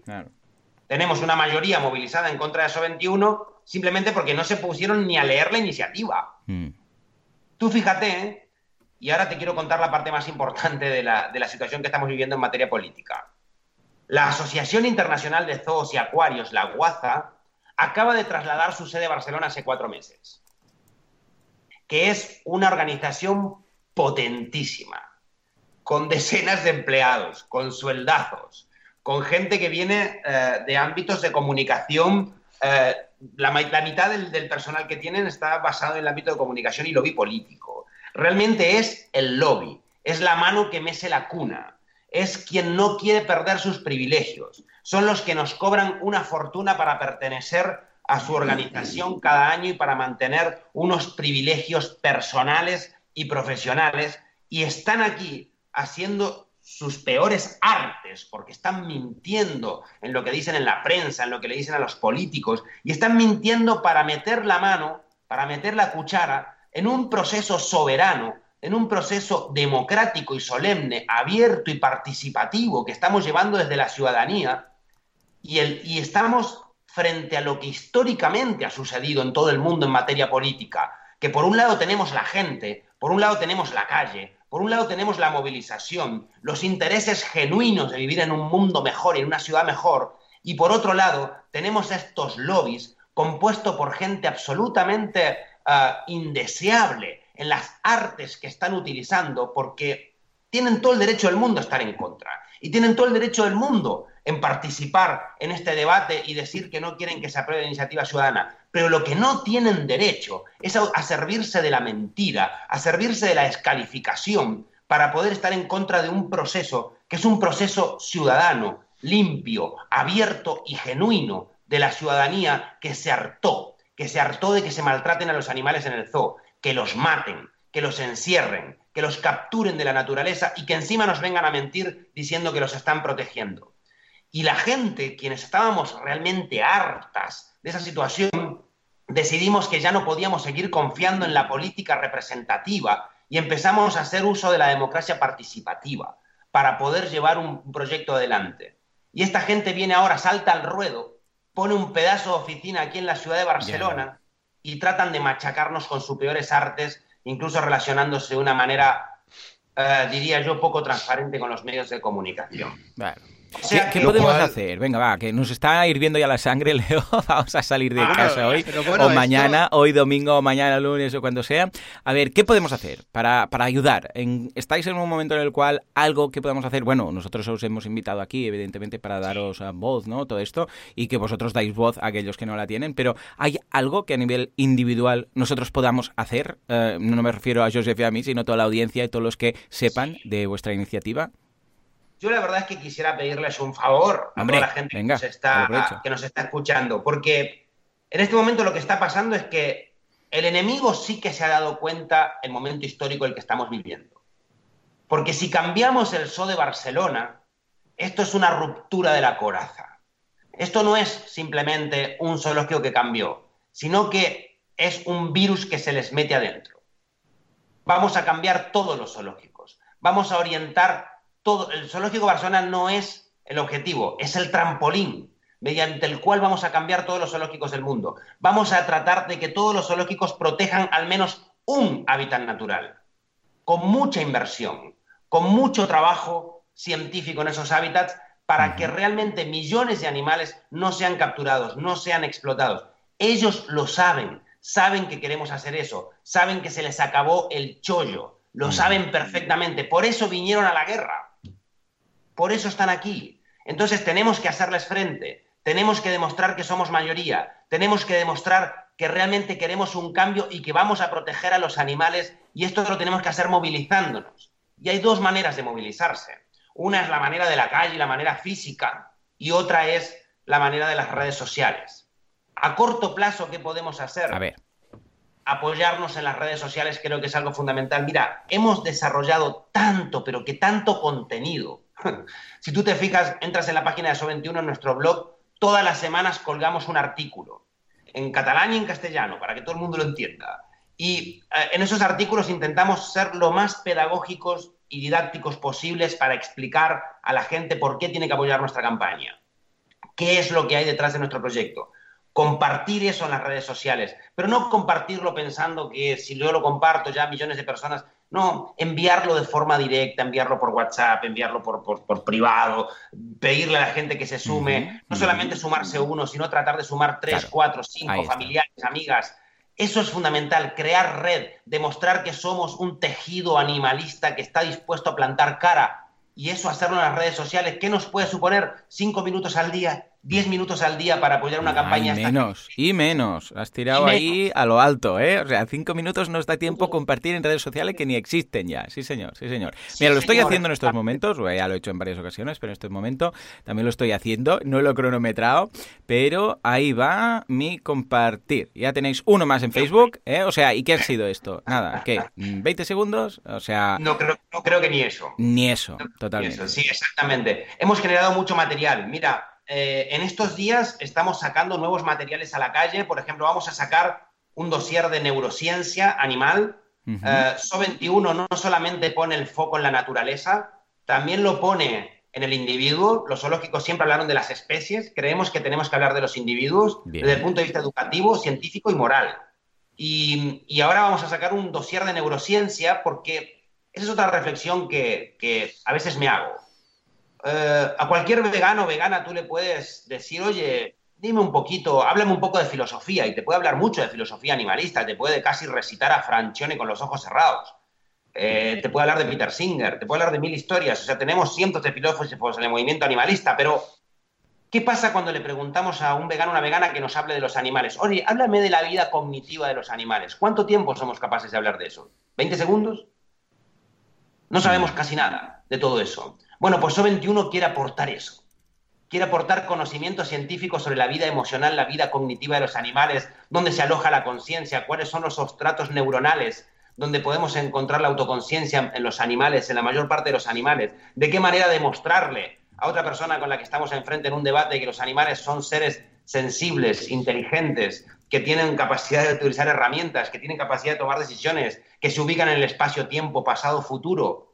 Tenemos una mayoría movilizada en contra de eso 21 simplemente porque no se pusieron ni a leer la iniciativa. Hmm. Tú fíjate, ¿eh? y ahora te quiero contar la parte más importante de la, de la situación que estamos viviendo en materia política. La Asociación Internacional de Zoos y Acuarios, la UAZA, acaba de trasladar su sede a Barcelona hace cuatro meses, que es una organización potentísima, con decenas de empleados, con sueldazos, con gente que viene eh, de ámbitos de comunicación. Eh, la, mitad del, del, personal que tienen está basado en el ámbito de comunicación y lobby político. Realmente es el lobby, es la mano que mece la cuna es quien no quiere perder sus privilegios. Son los que nos cobran una fortuna para pertenecer a su organización cada año y para mantener unos privilegios personales y profesionales y están aquí haciendo sus peores artes, porque están mintiendo en lo que dicen en la prensa, en lo que le dicen a los políticos, y están mintiendo para meter la mano, para meter la cuchara en un proceso soberano en un proceso democrático y solemne, abierto y participativo que estamos llevando desde la ciudadanía y, el, y estamos frente a lo que históricamente ha sucedido en todo el mundo en materia política, que por un lado tenemos la gente, por un lado tenemos la calle, por un lado tenemos la movilización, los intereses genuinos de vivir en un mundo mejor en una ciudad mejor, y por otro lado tenemos estos lobbies compuestos por gente absolutamente ah, indeseable, en las artes que están utilizando, porque tienen todo el derecho del mundo a estar en contra y tienen todo el derecho del mundo en participar en este debate y decir que no quieren que se apruebe la iniciativa ciudadana. Pero lo que no tienen derecho es a, servirse de la mentira, a servirse de la descalificación para poder estar en contra de un proceso que es un proceso ciudadano, limpio, abierto y genuino de la ciudadanía que se hartó, que se hartó de que se maltraten a los animales en el zoo, que los maten, que los encierren, que los capturen de la naturaleza y que encima nos vengan a mentir diciendo que los están protegiendo. Y la gente, quienes estábamos realmente hartas de esa situación, decidimos que ya no podíamos seguir confiando en la política representativa y empezamos a hacer uso de la democracia participativa para poder llevar un proyecto adelante. Y esta gente viene ahora, salta al ruedo, pone un pedazo de oficina aquí en la ciudad de Barcelona y tratan de machacarnos con sus peores artes, incluso relacionándose de una manera, eh, diría yo, poco transparente con los medios de comunicación. ¿Qué, podemos hacer? Venga, va, que nos está hirviendo ya la sangre, Leo. Vamos a salir de ah, casa hoy, o mañana, hoy domingo, o mañana lunes, o cuando sea. A ver, ¿qué podemos hacer para, para ayudar? En, ¿Estáis en un momento en el cual algo que podemos hacer? Bueno, nosotros os hemos invitado aquí, evidentemente, para daros voz, ¿no? Todo esto, y que vosotros dais voz a aquellos que no la tienen, pero ¿hay algo que a nivel individual nosotros podamos hacer? Eh, no me refiero a Joseph y a mí, sino a toda la audiencia y todos los que sepan de vuestra iniciativa. Yo la verdad es que quisiera pedirles un favor a toda la gente que, nos está, que nos está escuchando, porque en este momento lo que está pasando es que el enemigo sí que se ha dado cuenta el momento histórico en el que estamos viviendo. Porque si cambiamos el SO de Barcelona, esto es una ruptura de la coraza. Esto no es simplemente un zoológico que cambió, sino que es un virus que se les mete adentro. Vamos a cambiar todos los zoológicos. Vamos a orientar el zoológico Barcelona no es el objetivo, es el trampolín mediante el cual vamos a cambiar todos los zoológicos del mundo. Vamos a tratar de que todos los zoológicos protejan al menos un hábitat natural, con mucha inversión, con mucho trabajo científico en esos hábitats, para que realmente millones de animales no sean capturados, no sean explotados. Ellos lo saben, saben que queremos hacer eso, saben que se les acabó el chollo, lo saben perfectamente, por eso vinieron a la guerra. Por eso están aquí. Entonces tenemos que hacerles frente, tenemos que demostrar que somos mayoría, tenemos que demostrar que realmente queremos un cambio y que vamos a proteger a los animales y esto lo tenemos que hacer movilizándonos. Y hay dos maneras de movilizarse. Una es la manera de la calle, la manera física, y otra es la manera de las redes sociales. A corto plazo, ¿qué podemos hacer? A ver. Apoyarnos en las redes sociales creo que es algo fundamental. Mira, hemos desarrollado tanto, pero que tanto contenido si tú te fijas, entras en la página de So21 en nuestro blog, todas las semanas colgamos un artículo, en catalán y en castellano, para que todo el mundo lo entienda. Y eh, en esos artículos intentamos ser lo más pedagógicos y didácticos posibles para explicar a la gente por qué tiene que apoyar nuestra campaña, qué es lo que hay detrás de nuestro proyecto. Compartir eso en las redes sociales, pero no compartirlo pensando que si yo lo comparto ya millones de personas no, enviarlo de forma directa, enviarlo por WhatsApp, enviarlo por, por, privado, pedirle a la gente que se sume, no solamente sumarse uno, sino tratar de sumar tres, cuatro, cinco familiares, amigas. Eso es fundamental, crear red, demostrar que somos un tejido animalista que está dispuesto a plantar cara y eso hacerlo en las redes sociales, ¿qué nos puede suponer? Cinco minutos al día, 10 minutos al día para apoyar una campaña. Y menos, y menos. Has tirado ahí a lo alto, ¿eh? O sea, cinco minutos no está tiempo compartir en redes sociales que ni existen ya. Sí, señor, sí, señor. Mira, lo estoy haciendo en estos momentos, ya lo he hecho en varias ocasiones, pero en este momento también lo estoy haciendo. No lo he cronometrado, pero ahí va mi compartir. Ya tenéis uno más en Facebook, ¿eh? O sea, ¿y qué ha sido esto? Nada, ¿qué? ¿20 segundos? O sea... No creo, no creo que ni eso. Ni eso, totalmente. Sí, exactamente. Hemos generado mucho material. Mira, eh, en estos días estamos sacando nuevos materiales a la calle. Por ejemplo, vamos a sacar un dossier de neurociencia animal. Eh, SO21 no solamente pone el foco en la naturaleza, también lo pone en el individuo. Los zoológicos siempre hablaron de las especies. Creemos que tenemos que hablar de los individuos desde el punto de vista educativo, científico y moral. Y, y, ahora vamos a sacar un dossier de neurociencia porque esa es otra reflexión que, que a veces me hago. Eh, a cualquier vegano o vegana tú le puedes decir, oye, dime un poquito, háblame un poco de filosofía, y te puede hablar mucho de filosofía animalista, te puede casi recitar a Francione con los ojos cerrados. Eh, te puede hablar de Peter Singer, te puede hablar de mil historias, o sea, tenemos cientos de filósofos en el movimiento animalista, pero ¿qué pasa cuando le preguntamos a un vegano o una vegana que nos hable de los animales? Oye, háblame de la vida cognitiva de los animales. ¿Cuánto tiempo somos capaces de hablar de eso? ¿20 segundos? No sabemos casi nada de todo eso. Bueno, pues So21 quiere aportar eso. quiere aportar conocimiento científico sobre la vida emocional, la vida cognitiva de los animales, dónde se aloja la conciencia, cuáles son los sustratos neuronales, donde podemos encontrar la autoconciencia en los animales, en la mayor parte de los animales, de qué manera demostrarle a otra persona con la que estamos enfrente en un debate que los animales son seres sensibles, inteligentes, que tienen capacidad de utilizar herramientas, que tienen capacidad de tomar decisiones, que se ubican en el espacio-tiempo, pasado, futuro,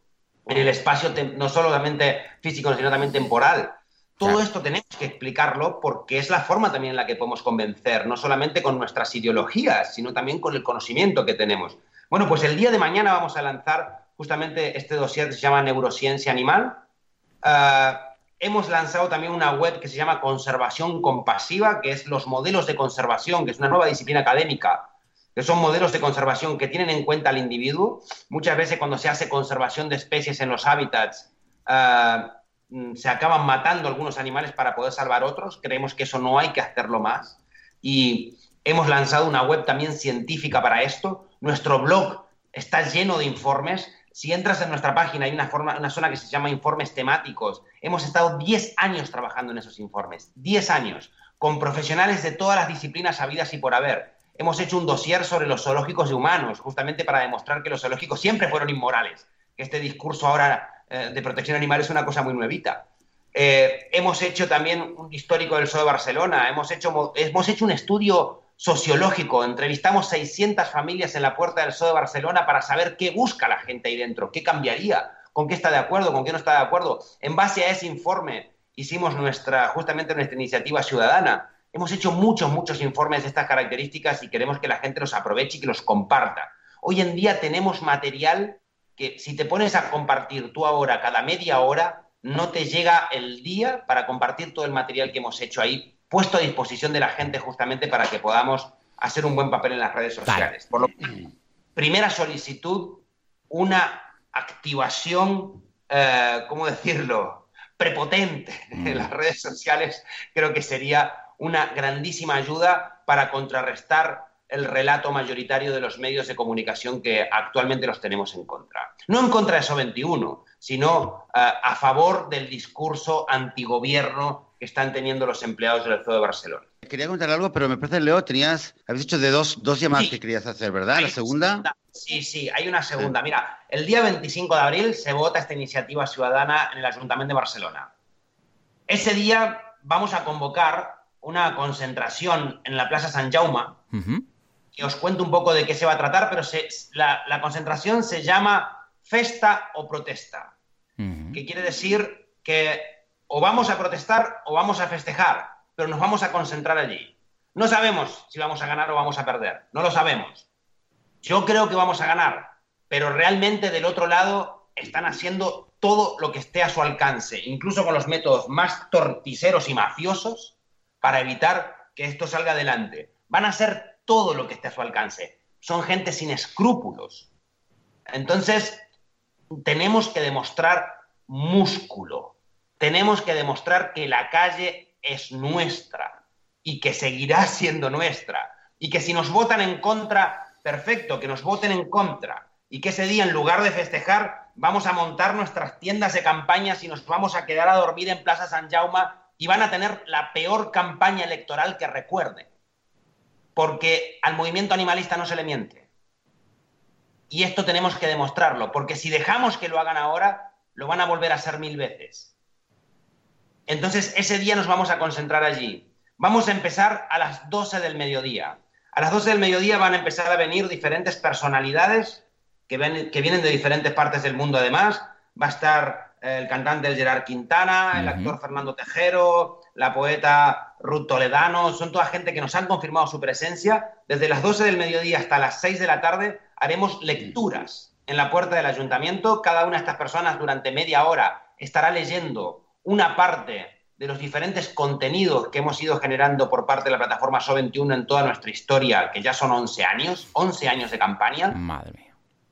en el espacio no solamente físico, sino también temporal. Todo esto tenemos que explicarlo porque es la forma también en la que podemos convencer, no solamente con nuestras ideologías, sino también con el conocimiento que tenemos. Bueno, pues el día de mañana vamos a lanzar justamente este dossier que se llama Neurociencia Animal. Ah, hemos lanzado también una web que se llama Conservación Compasiva, que es los modelos de conservación, que es una nueva disciplina académica, que son modelos de conservación que tienen en cuenta al individuo. Muchas veces cuando se hace conservación de especies en los hábitats, mm, se acaban matando algunos animales para poder salvar otros. Creemos que eso no hay que hacerlo más. Y hemos lanzado una web también científica para esto, nuestro blog está lleno de informes. Si entras en nuestra página, hay una, forma, una zona que se llama informes temáticos. Hemos estado 10 años trabajando en esos informes, 10 años, con profesionales de todas las disciplinas habidas y por haber. Hemos hecho un dossier sobre los zoológicos de humanos, justamente para demostrar que los zoológicos siempre fueron inmorales, este discurso ahora eh, de protección animal es una cosa muy nuevita. Eh, hemos hecho también un histórico del Zoo de Barcelona, hemos hecho, hemos hecho un estudio sociológico. Entrevistamos 600 familias en la puerta del Zoo de Barcelona para saber qué busca la gente ahí dentro, qué cambiaría, con qué está de acuerdo, con qué no está de acuerdo. En base a ese informe hicimos nuestra, justamente nuestra iniciativa ciudadana. Hemos hecho muchos, muchos informes de estas características y queremos que la gente los aproveche y que los comparta. Hoy en día tenemos material que si te pones a compartir tú ahora cada media hora, no te llega el día para compartir todo el material que hemos hecho ahí puesto a disposición de la gente justamente para que podamos hacer un buen papel en las redes sociales. Por lo primera solicitud, una activación, eh, ¿cómo decirlo?, prepotente en las mm. redes sociales, creo que sería una grandísima ayuda para contrarrestar el relato mayoritario de los medios de comunicación que actualmente los tenemos en contra. No en contra de eso 21, sino eh, a favor del discurso antigobierno que están teniendo los empleados del Zoo de Barcelona. Quería contar algo, pero me parece, Leo, tenías, habéis dicho de dos, dos llamadas que querías hacer, ¿verdad? ¿La segunda? Sí, sí, hay una segunda. Mira, el día 25 de abril se vota esta iniciativa ciudadana en el Ayuntamiento de Barcelona. Ese día vamos a convocar una concentración en la Plaza San Jaume, y os cuento un poco de qué se va a tratar, pero la, la, concentración se llama Festa o Protesta, que quiere decir que o vamos a protestar o vamos a festejar, pero nos vamos a concentrar allí. No sabemos si vamos a ganar o vamos a perder, no lo sabemos. Yo creo que vamos a ganar, pero realmente del otro lado están haciendo todo lo que esté a su alcance, incluso con los métodos más torticeros y mafiosos, para evitar que esto salga adelante. Van a hacer todo lo que esté a su alcance. Son gente sin escrúpulos. Entonces, tenemos que demostrar músculo, tenemos que demostrar que la calle es nuestra y que seguirá siendo nuestra. Y que si nos votan en contra, perfecto, que nos voten en contra. Y que ese día, en lugar de festejar, vamos a montar nuestras tiendas de campañas y nos vamos a quedar a dormir en Plaza San Jaume y van a tener la peor campaña electoral que recuerden. Porque al movimiento animalista no se le miente. Y esto tenemos que demostrarlo, porque si dejamos que lo hagan ahora, lo van a volver a hacer mil veces. Entonces, ese día nos vamos a concentrar allí. Vamos a empezar a las 12 del mediodía. A las 12 del mediodía van a empezar a venir diferentes personalidades que, vienen de diferentes partes del mundo además. Va a estar el cantante Gerard Quintana, el actor Fernando Tejero, la poeta Ruth Toledano, son toda gente que nos han confirmado su presencia. Desde las 12 del mediodía hasta las 6 de la tarde haremos lecturas en la puerta del ayuntamiento. Cada una de estas personas durante media hora estará leyendo una parte de los diferentes contenidos que hemos ido generando por parte de la plataforma So21 en toda nuestra historia, que ya son 11 años, 11 años de campaña. Madre mía.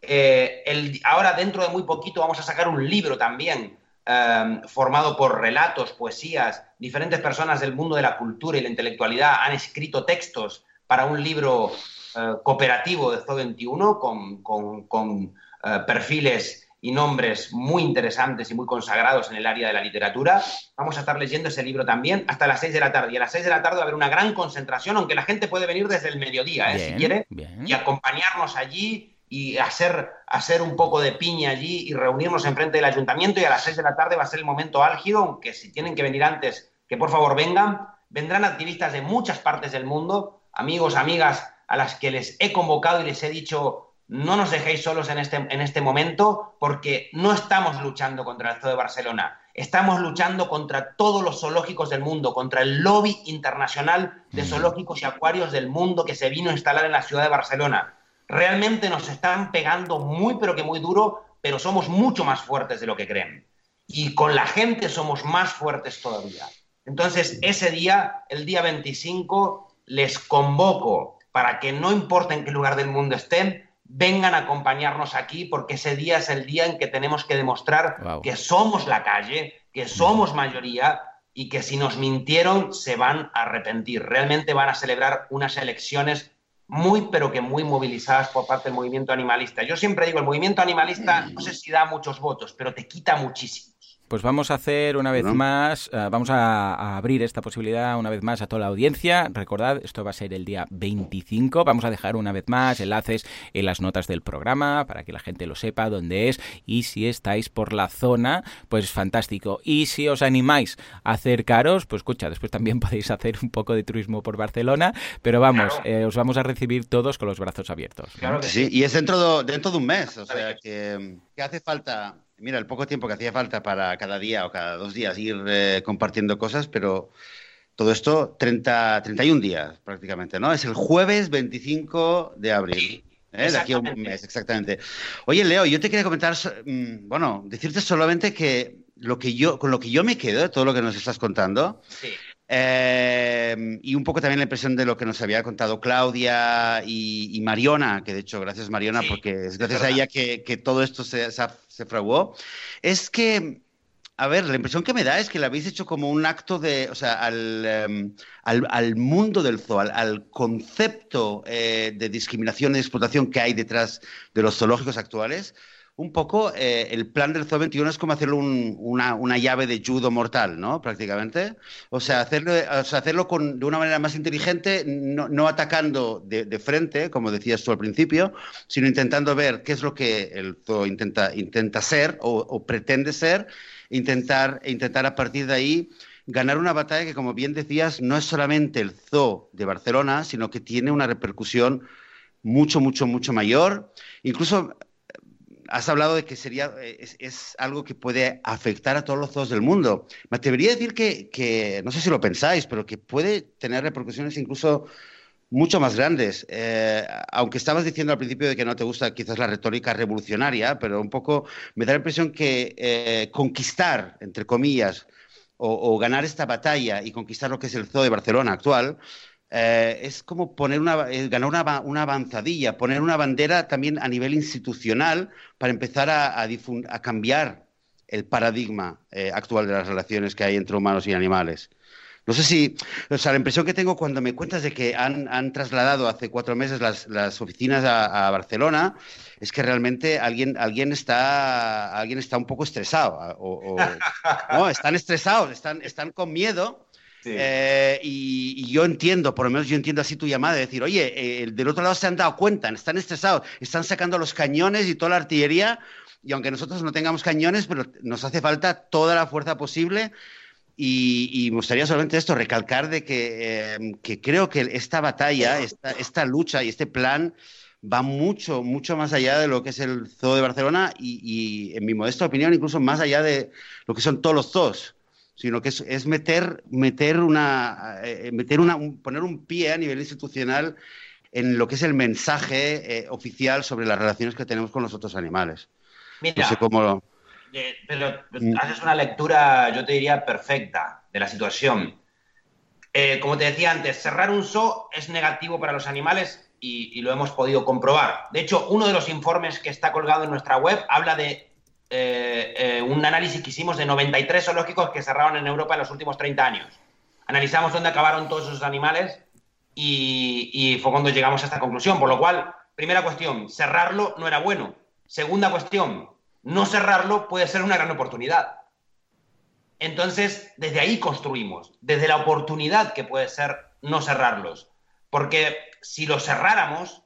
Eh, ahora, dentro de muy poquito, vamos a sacar un libro también eh, formado por relatos, poesías. Diferentes personas del mundo de la cultura y la intelectualidad han escrito textos para un libro eh, cooperativo de So21 con, con perfiles y nombres muy interesantes y muy consagrados en el área de la literatura. Vamos a estar leyendo ese libro también hasta las 6 de la tarde. Y a las 6 de la tarde va a haber una gran concentración, aunque la gente puede venir desde el mediodía, ¿eh? si quiere, y acompañarnos allí y hacer, hacer un poco de piña allí y reunirnos enfrente del ayuntamiento. Y a las 6 de la tarde va a ser el momento álgido, aunque si tienen que venir antes, que por favor vengan. Vendrán activistas de muchas partes del mundo, amigos, amigas a las que les he convocado y les he dicho no nos dejéis solos en este, en este momento porque no estamos luchando contra el Zoo de Barcelona, estamos luchando contra todos los zoológicos del mundo, contra el lobby internacional de mm. zoológicos y acuarios del mundo que se vino a instalar en la ciudad de Barcelona. Realmente nos están pegando muy pero que muy duro, pero somos mucho más fuertes de lo que creen. Y con la gente somos más fuertes todavía. Entonces, ese día, el día 25, les convoco para que no importa en qué lugar del mundo estén, vengan a acompañarnos aquí porque ese día es el día en que tenemos que demostrar que somos la calle, que somos mayoría y que si nos mintieron se van a arrepentir. Realmente van a celebrar unas elecciones muy, pero que muy movilizadas por parte del movimiento animalista. Yo siempre digo, el movimiento animalista no sé si da muchos votos, pero te quita muchísimo. Pues vamos a hacer una vez más, eh, vamos a, abrir esta posibilidad una vez más a toda la audiencia. Recordad, esto va a ser el día 25. Vamos a dejar una vez más enlaces en las notas del programa para que la gente lo sepa dónde es. Y si estáis por la zona, pues fantástico. Y si os animáis a acercaros, pues escucha, después también podéis hacer un poco de turismo por Barcelona. Pero vamos, eh, os vamos a recibir todos con los brazos abiertos. Claro que sí, y es dentro, dentro de un mes. O sea que, que hace falta Mira, el poco tiempo que hacía falta para cada día o cada dos días ir eh, compartiendo cosas, pero todo esto 30, 31 días prácticamente, ¿no? Es el jueves 25 de abril. ¿eh? De aquí a un mes, exactamente. Oye, Leo, yo te quería comentar, mm, bueno, decirte solamente que lo que yo, con lo que yo me quedo de todo lo que nos estás contando, sí. Eh, y un poco también la impresión de lo que nos había contado Claudia y, Mariona, que de hecho, gracias Mariona, porque es gracias a ella que, todo esto se, se, fraguó, es que, a ver, la impresión que me da es que la habéis hecho como un acto de, o sea, al, em, al, mundo del zoo, al, concepto eh, de discriminación y explotación que hay detrás de los zoológicos actuales un poco eh, el plan del Zoo 21 es como hacerlo una, llave de judo mortal, ¿no? Prácticamente. O sea, hacerlo, hacerlo con, de una manera más inteligente, no, atacando de, frente, como decías tú al principio, sino intentando ver qué es lo que el Zoo intenta, intenta ser o, pretende ser, intentar, intentar a partir de ahí ganar una batalla que, como bien decías, no es solamente el Zoo de Barcelona, sino que tiene una repercusión mucho, mucho, mucho mayor. Incluso has hablado de que sería, es, algo que puede afectar a todos los zoos del mundo. Me atrevería decir que, no sé si lo pensáis, pero que puede tener repercusiones incluso mucho más grandes. Eh, aunque estabas diciendo al principio de que no te gusta quizás la retórica revolucionaria, pero un poco me da la impresión que eh, conquistar, entre comillas, o, ganar esta batalla y conquistar lo que es el zoo de Barcelona actual, eh, es como poner una, eh, ganar una, una, avanzadilla, poner una bandera también a nivel institucional para empezar a, a, cambiar el paradigma eh, actual de las relaciones que hay entre humanos y animales. No sé si, o sea, la impresión que tengo cuando me cuentas de que han, han trasladado hace cuatro meses las, las oficinas a, Barcelona, es que realmente alguien, alguien, está, alguien está un poco estresado. O, no, están estresados, están, están con miedo eh, y, yo entiendo, por lo menos yo entiendo así tu llamada, de decir, oye, eh, del otro lado se han dado cuenta, están estresados, están sacando los cañones y toda la artillería, y aunque nosotros no tengamos cañones, pero nos hace falta toda la fuerza posible. Y, me gustaría solamente esto, recalcar de que, em, que creo que esta batalla, esta, esta, lucha y este plan va mucho, mucho más allá de lo que es el zoo de Barcelona y, y, en mi modesta opinión, incluso más allá de lo que son todos los zoos sino que es, meter, meter una, eh, meter una, poner un pie a nivel institucional en lo que es el mensaje eh, oficial sobre las relaciones que tenemos con los otros animales. Mira, cómo eh, pero mm. haces una lectura, yo te diría, perfecta de la situación. como te decía antes, cerrar un zoo es negativo para los animales y, y, lo hemos podido comprobar. De hecho, uno de los informes que está colgado en nuestra web habla de eh, eh, un análisis que hicimos de 93 zoológicos que cerraron en Europa en los últimos 30 años. Analizamos dónde acabaron todos esos animales y, fue cuando llegamos a esta conclusión. Por lo cual, primera cuestión, cerrarlo no era bueno. Segunda cuestión, no cerrarlo puede ser una gran oportunidad. Entonces, desde ahí construimos, desde la oportunidad que puede ser no cerrarlos. Porque si los cerráramos,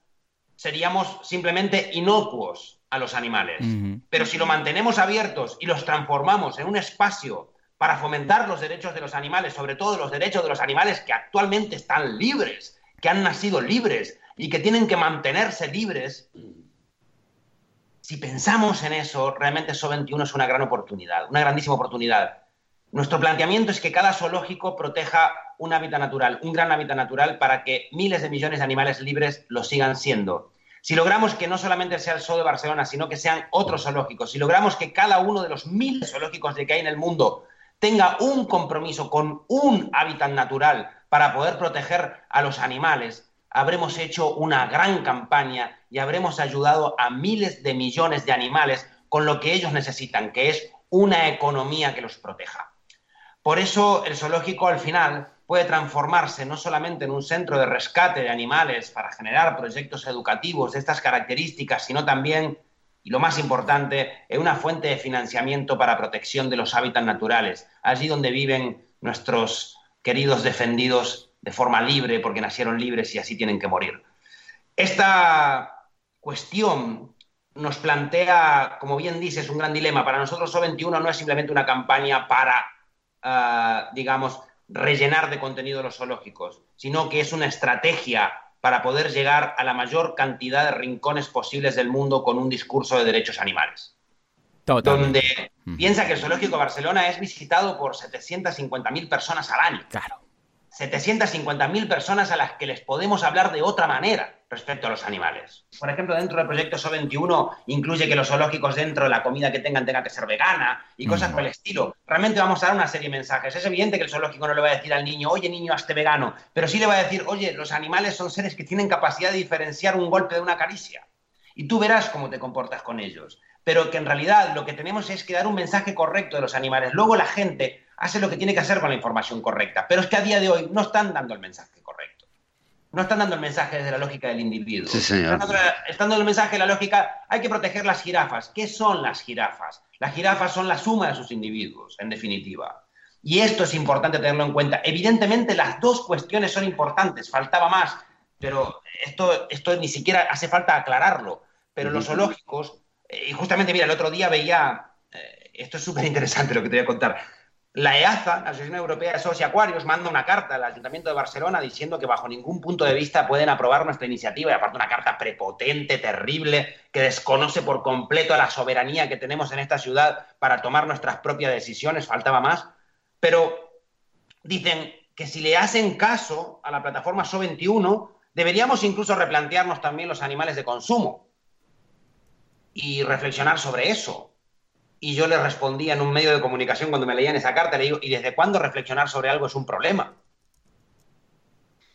seríamos simplemente inocuos a los animales. Pero si lo mantenemos abiertos y los transformamos en un espacio para fomentar los derechos de los animales, sobre todo los derechos de los animales que actualmente están libres, que han nacido libres y que tienen que mantenerse libres, si pensamos en eso, realmente SO 21 es una gran oportunidad, una grandísima oportunidad. Nuestro planteamiento es que cada zoológico proteja un hábitat natural, un gran hábitat natural, para que miles de millones de animales libres lo sigan siendo. Si logramos que no solamente sea el zoo de Barcelona, sino que sean otros zoológicos, si logramos que cada uno de los mil zoológicos que hay en el mundo tenga un compromiso con un hábitat natural para poder proteger a los animales, habremos hecho una gran campaña y habremos ayudado a miles de millones de animales con lo que ellos necesitan, que es una economía que los proteja. Por eso el zoológico al final puede transformarse no solamente en un centro de rescate de animales para generar proyectos educativos de estas características, sino también, y lo más importante, en una fuente de financiamiento para protección de los hábitats naturales, allí donde viven nuestros queridos defendidos de forma libre, porque nacieron libres y así tienen que morir. Esta cuestión nos plantea, como bien dices, un gran dilema. Para nosotros O21 no es simplemente una campaña para, ah, digamos, rellenar de contenido los zoológicos, sino que es una estrategia para poder llegar a la mayor cantidad de rincones posibles del mundo con un discurso de derechos animales. Donde piensa que el Zoológico de Barcelona es visitado por 750.000 personas al año. Claro. 750.000 personas a las que les podemos hablar de otra manera respecto a los animales. Por ejemplo, dentro del proyecto SO21 incluye que los zoológicos dentro de la comida que tengan tenga que ser vegana y cosas por el estilo. Realmente vamos a dar una serie de mensajes. Es evidente que el zoológico no le va a decir al niño, oye niño, hazte vegano, pero sí le va a decir, oye, los animales son seres que tienen capacidad de diferenciar un golpe de una caricia. Y tú verás cómo te comportas con ellos. Pero que en realidad lo que tenemos es que dar un mensaje correcto de los animales. Luego la gente hace lo que tiene que hacer con la información correcta. Pero es que a día de hoy no están dando el mensaje correcto. No están dando el mensaje desde la lógica del individuo. Sí, señor. Están, dando el mensaje de la lógica, hay que proteger las jirafas. ¿Qué son las jirafas? Las jirafas son la suma de sus individuos, en definitiva. Y esto es importante tenerlo en cuenta. Evidentemente las dos cuestiones son importantes, faltaba más, pero esto, esto ni siquiera hace falta aclararlo. Pero los zoológicos, eh, y justamente mira, el otro día veía, eh, esto es súper interesante lo que te voy a contar, la EAZA, la Asociación Europea de Zoos y Acuarios, manda una carta al Ayuntamiento de Barcelona diciendo que bajo ningún punto de vista pueden aprobar nuestra iniciativa, y aparte una carta prepotente, terrible, que desconoce por completo la soberanía que tenemos en esta ciudad para tomar nuestras propias decisiones, faltaba más, pero dicen que si le hacen caso a la plataforma SO21, deberíamos incluso replantearnos también los animales de consumo y reflexionar sobre eso, y yo le respondía en un medio de comunicación cuando me leían esa carta, le digo, ¿y desde cuándo reflexionar sobre algo es un problema?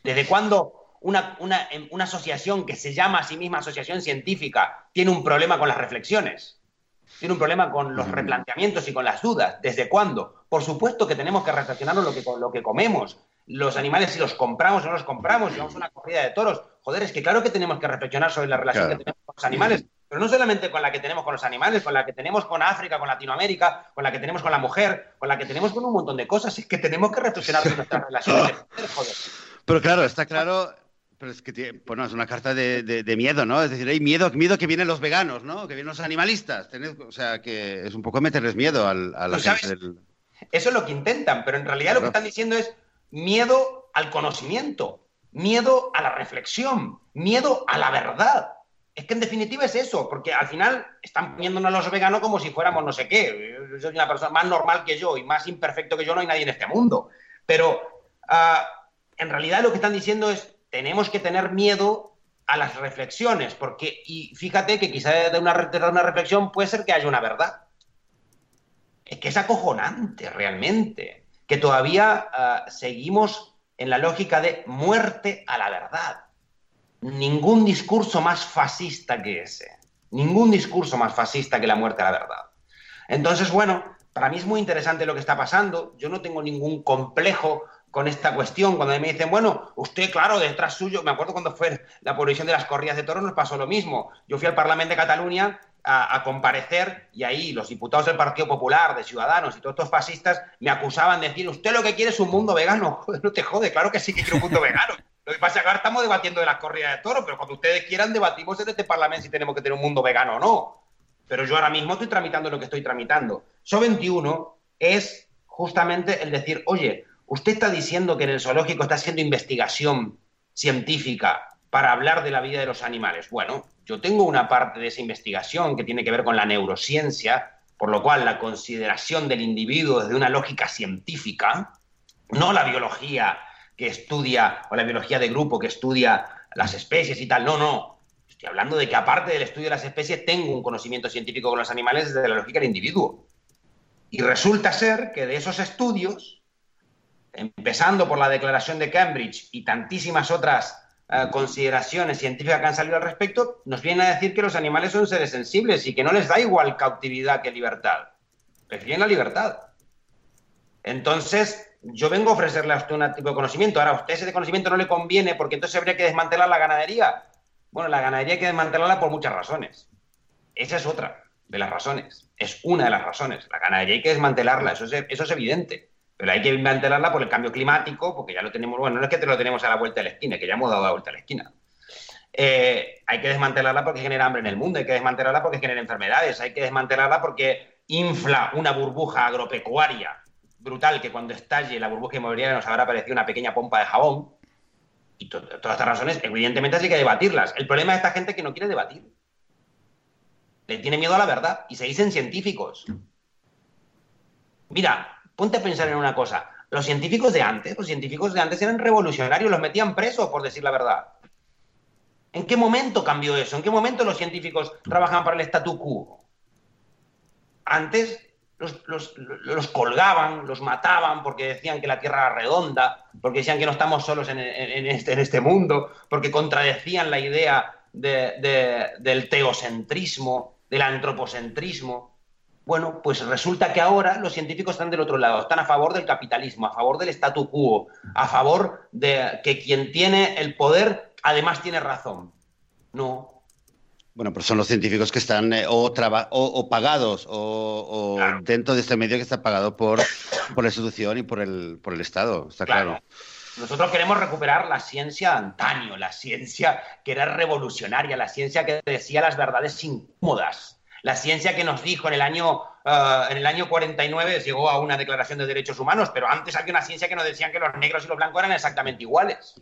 ¿Desde cuándo una, una, asociación que se llama a sí misma asociación científica tiene un problema con las reflexiones? Tiene un problema con los replanteamientos y con las dudas. ¿Desde cuándo? Por supuesto que tenemos que reflexionar lo que, lo que comemos. Los animales, si los compramos o no los compramos, si vamos a una corrida de toros. Joder, es que claro que tenemos que reflexionar sobre la relación que tenemos con los animales pero no solamente con la que tenemos con los animales, con la que tenemos con África, con Latinoamérica, con la que tenemos con la mujer, con la que tenemos con un montón de cosas, es que tenemos que reflexionar sobre nuestras relaciones. Pero claro, está claro, pero es que bueno, es una carta de, miedo, ¿no? Es decir, hay miedo, miedo que vienen los veganos, ¿no? Que vienen los animalistas. o sea, que es un poco meterles miedo al, a la gente del... Eso es lo que intentan, pero en realidad lo que están diciendo es miedo al conocimiento, miedo a la reflexión, miedo a la verdad. Es que en definitiva es eso, porque al final están poniéndonos a los veganos como si fuéramos no sé qué. Yo soy una persona más normal que yo y más imperfecto que yo, no hay nadie en este mundo. Pero ah, en realidad lo que están diciendo es, tenemos que tener miedo a las reflexiones, porque, y fíjate que quizá de una, de una reflexión puede ser que haya una verdad. Es que es acojonante realmente, que todavía ah, seguimos en la lógica de muerte a la verdad ningún discurso más fascista que ese. Ningún discurso más fascista que la muerte a la verdad. Entonces, bueno, para mí es muy interesante lo que está pasando. Yo no tengo ningún complejo con esta cuestión. Cuando me dicen, bueno, usted, claro, detrás suyo, me acuerdo cuando fue la prohibición de las corridas de toros, nos pasó lo mismo. Yo fui al Parlamento de Cataluña a, comparecer y ahí los diputados del Partido Popular, de Ciudadanos y todos estos fascistas me acusaban de decir, usted lo que quiere es un mundo vegano. Joder, no te jode, claro que sí que quiero un mundo vegano. Lo que pasa es que ahora estamos debatiendo de las corridas de toro, pero cuando ustedes quieran debatimos en este Parlamento si tenemos que tener un mundo vegano o no. Pero yo ahora mismo estoy tramitando lo que estoy tramitando. So 21 es justamente el decir, oye, usted está diciendo que en el zoológico está haciendo investigación científica para hablar de la vida de los animales. Bueno, yo tengo una parte de esa investigación que tiene que ver con la neurociencia, por lo cual la consideración del individuo desde una lógica científica, no la biología que estudia, o la biología de grupo que estudia las especies y tal, no, no. Estoy hablando de que aparte del estudio de las especies, tengo un conocimiento científico con los animales desde la lógica del individuo. Y resulta ser que de esos estudios, empezando por la Declaración de Cambridge y tantísimas otras eh, consideraciones científicas que han salido al respecto, nos vienen a decir que los animales son seres sensibles y que no les da igual cautividad que libertad. Prefieren la libertad. Entonces, yo vengo a ofrecerle a usted un tipo de conocimiento. Ahora, a usted ese conocimiento no le conviene porque entonces habría que desmantelar la ganadería. Bueno, la ganadería hay que desmantelarla por muchas razones. Esa es otra de las razones. Es una de las razones. La ganadería hay que desmantelarla, eso eso es evidente. Pero hay que desmantelarla por el cambio climático, porque ya lo tenemos, bueno, no es que te lo tenemos a la vuelta de la esquina, que ya hemos dado la vuelta a la esquina. Eh, hay que desmantelarla porque genera hambre en el mundo, hay que desmantelarla porque genera enfermedades, hay que desmantelarla porque infla una burbuja agropecuaria brutal que cuando estalle la burbuja inmobiliaria nos habrá parecido una pequeña pompa de jabón. Y todas estas razones, evidentemente, hay que debatirlas. El problema de esta gente que no quiere debatir. Le tiene miedo a la verdad y se dicen científicos. Mira, ponte a pensar en una cosa. Los científicos de antes, los científicos de antes eran revolucionarios, los metían presos, por decir la verdad. ¿En qué momento cambió eso? ¿En qué momento los científicos trabajaban para el statu quo? Antes los, colgaban, los mataban porque decían que la Tierra era redonda, porque decían que no estamos solos en, este, este, mundo, porque contradecían la idea del teocentrismo, del antropocentrismo. Bueno, pues resulta que ahora los científicos están del otro lado, están a favor del capitalismo, a favor del statu quo, a favor de que quien tiene el poder además tiene razón. No. Bueno, pues son los científicos que están eh, o, o, pagados o, dentro de este medio que está pagado por, por la institución y por el, por el Estado, está claro. Nosotros queremos recuperar la ciencia de antaño, la ciencia que era revolucionaria, la ciencia que decía las verdades incómodas la ciencia que nos dijo en el año, eh, en el año 49 llegó a una declaración de derechos humanos, pero antes había una ciencia que nos decían que los negros y los blancos eran exactamente iguales.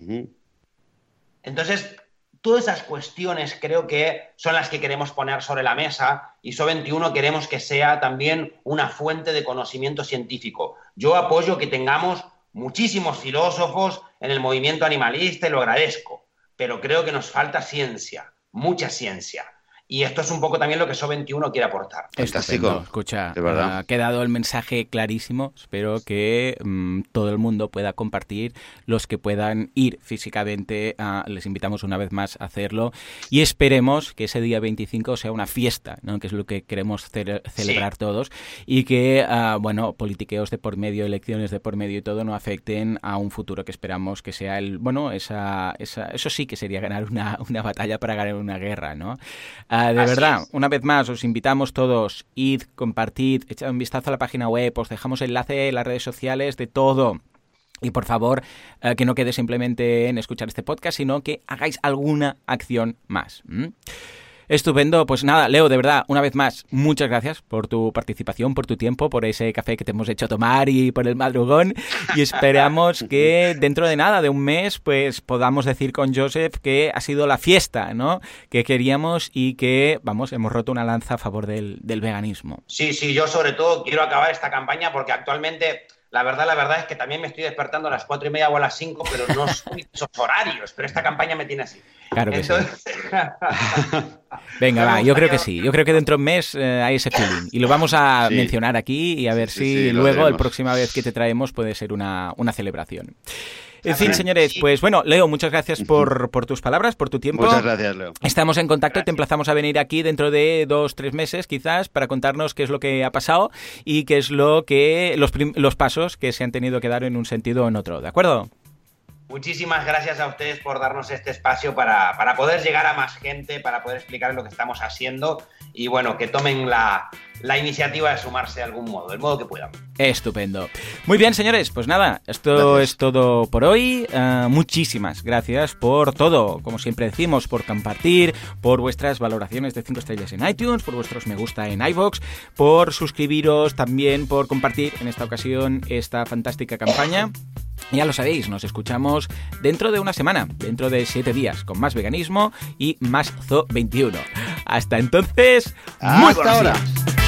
Entonces, todas esas cuestiones creo que son las que queremos poner sobre la mesa y SO21 queremos que sea también una fuente de conocimiento científico. Yo apoyo que tengamos muchísimos filósofos en el movimiento animalista y lo agradezco, pero creo que nos falta ciencia, mucha ciencia. Y esto es un poco también lo que SO21 quiere aportar. Fantástico. Escucha, ha quedado el mensaje clarísimo. Espero que mm, todo el mundo pueda compartir. Los que puedan ir físicamente, les invitamos una vez más a hacerlo. Y esperemos que ese día 25 sea una fiesta, ¿no? que es lo que queremos celebrar todos. Y que, ah, bueno, politiqueos de por medio, elecciones de por medio y todo no afecten a un futuro que esperamos que sea el. Bueno, esa, esa, eso sí que sería ganar una, una batalla para ganar una guerra, ¿no? Ah, de verdad, una vez más, os invitamos todos, id, compartid, echad un vistazo a la página web, os dejamos enlace en las redes sociales de todo. Y por favor, eh, que no quede simplemente en escuchar este podcast, sino que hagáis alguna acción más. Estupendo, pues nada, Leo, de verdad, una vez más, muchas gracias por tu participación, por tu tiempo, por ese café que te hemos hecho tomar y por el madrugón. Y esperamos que dentro de nada, de un mes, pues podamos decir con Joseph que ha sido la fiesta, ¿no? Que queríamos y que, vamos, hemos roto una lanza a favor del, del veganismo. Sí, sí, yo sobre todo quiero acabar esta campaña porque actualmente la verdad, la verdad es que también me estoy despertando a las cuatro y media o a las cinco, pero no son esos horarios. Pero esta campaña me tiene así. Claro que sí. Venga, va, yo creo que sí. Yo creo que dentro de un mes eh, hay ese feeling. Y lo vamos a mencionar aquí y a ver si luego, la próxima vez que te traemos, puede ser una, una celebración. En fin, señores, pues bueno, Leo, muchas gracias por, tus palabras, por tu tiempo. Muchas gracias, Leo. Estamos en contacto y te emplazamos a venir aquí dentro de dos, tres meses, quizás, para contarnos qué es lo que ha pasado y qué es lo que los, los pasos que se han tenido que dar en un sentido o en otro, ¿de acuerdo? Muchísimas gracias a ustedes por darnos este espacio para, para, poder llegar a más gente, para poder explicar lo que estamos haciendo y bueno, que tomen la, la iniciativa de sumarse de algún modo, del modo que puedan. Estupendo. Muy bien, señores, pues nada, esto es todo por hoy. Uh, muchísimas gracias por todo, como siempre decimos, por compartir, por vuestras valoraciones de 5 estrellas en iTunes, por vuestros me gusta en iVoox, por suscribiros también, por compartir en esta ocasión esta fantástica campaña. Ya lo sabéis, nos escuchamos dentro de una semana, dentro de siete días, con más veganismo y más Zo 21. Hasta entonces, muy Hasta ahora. Días.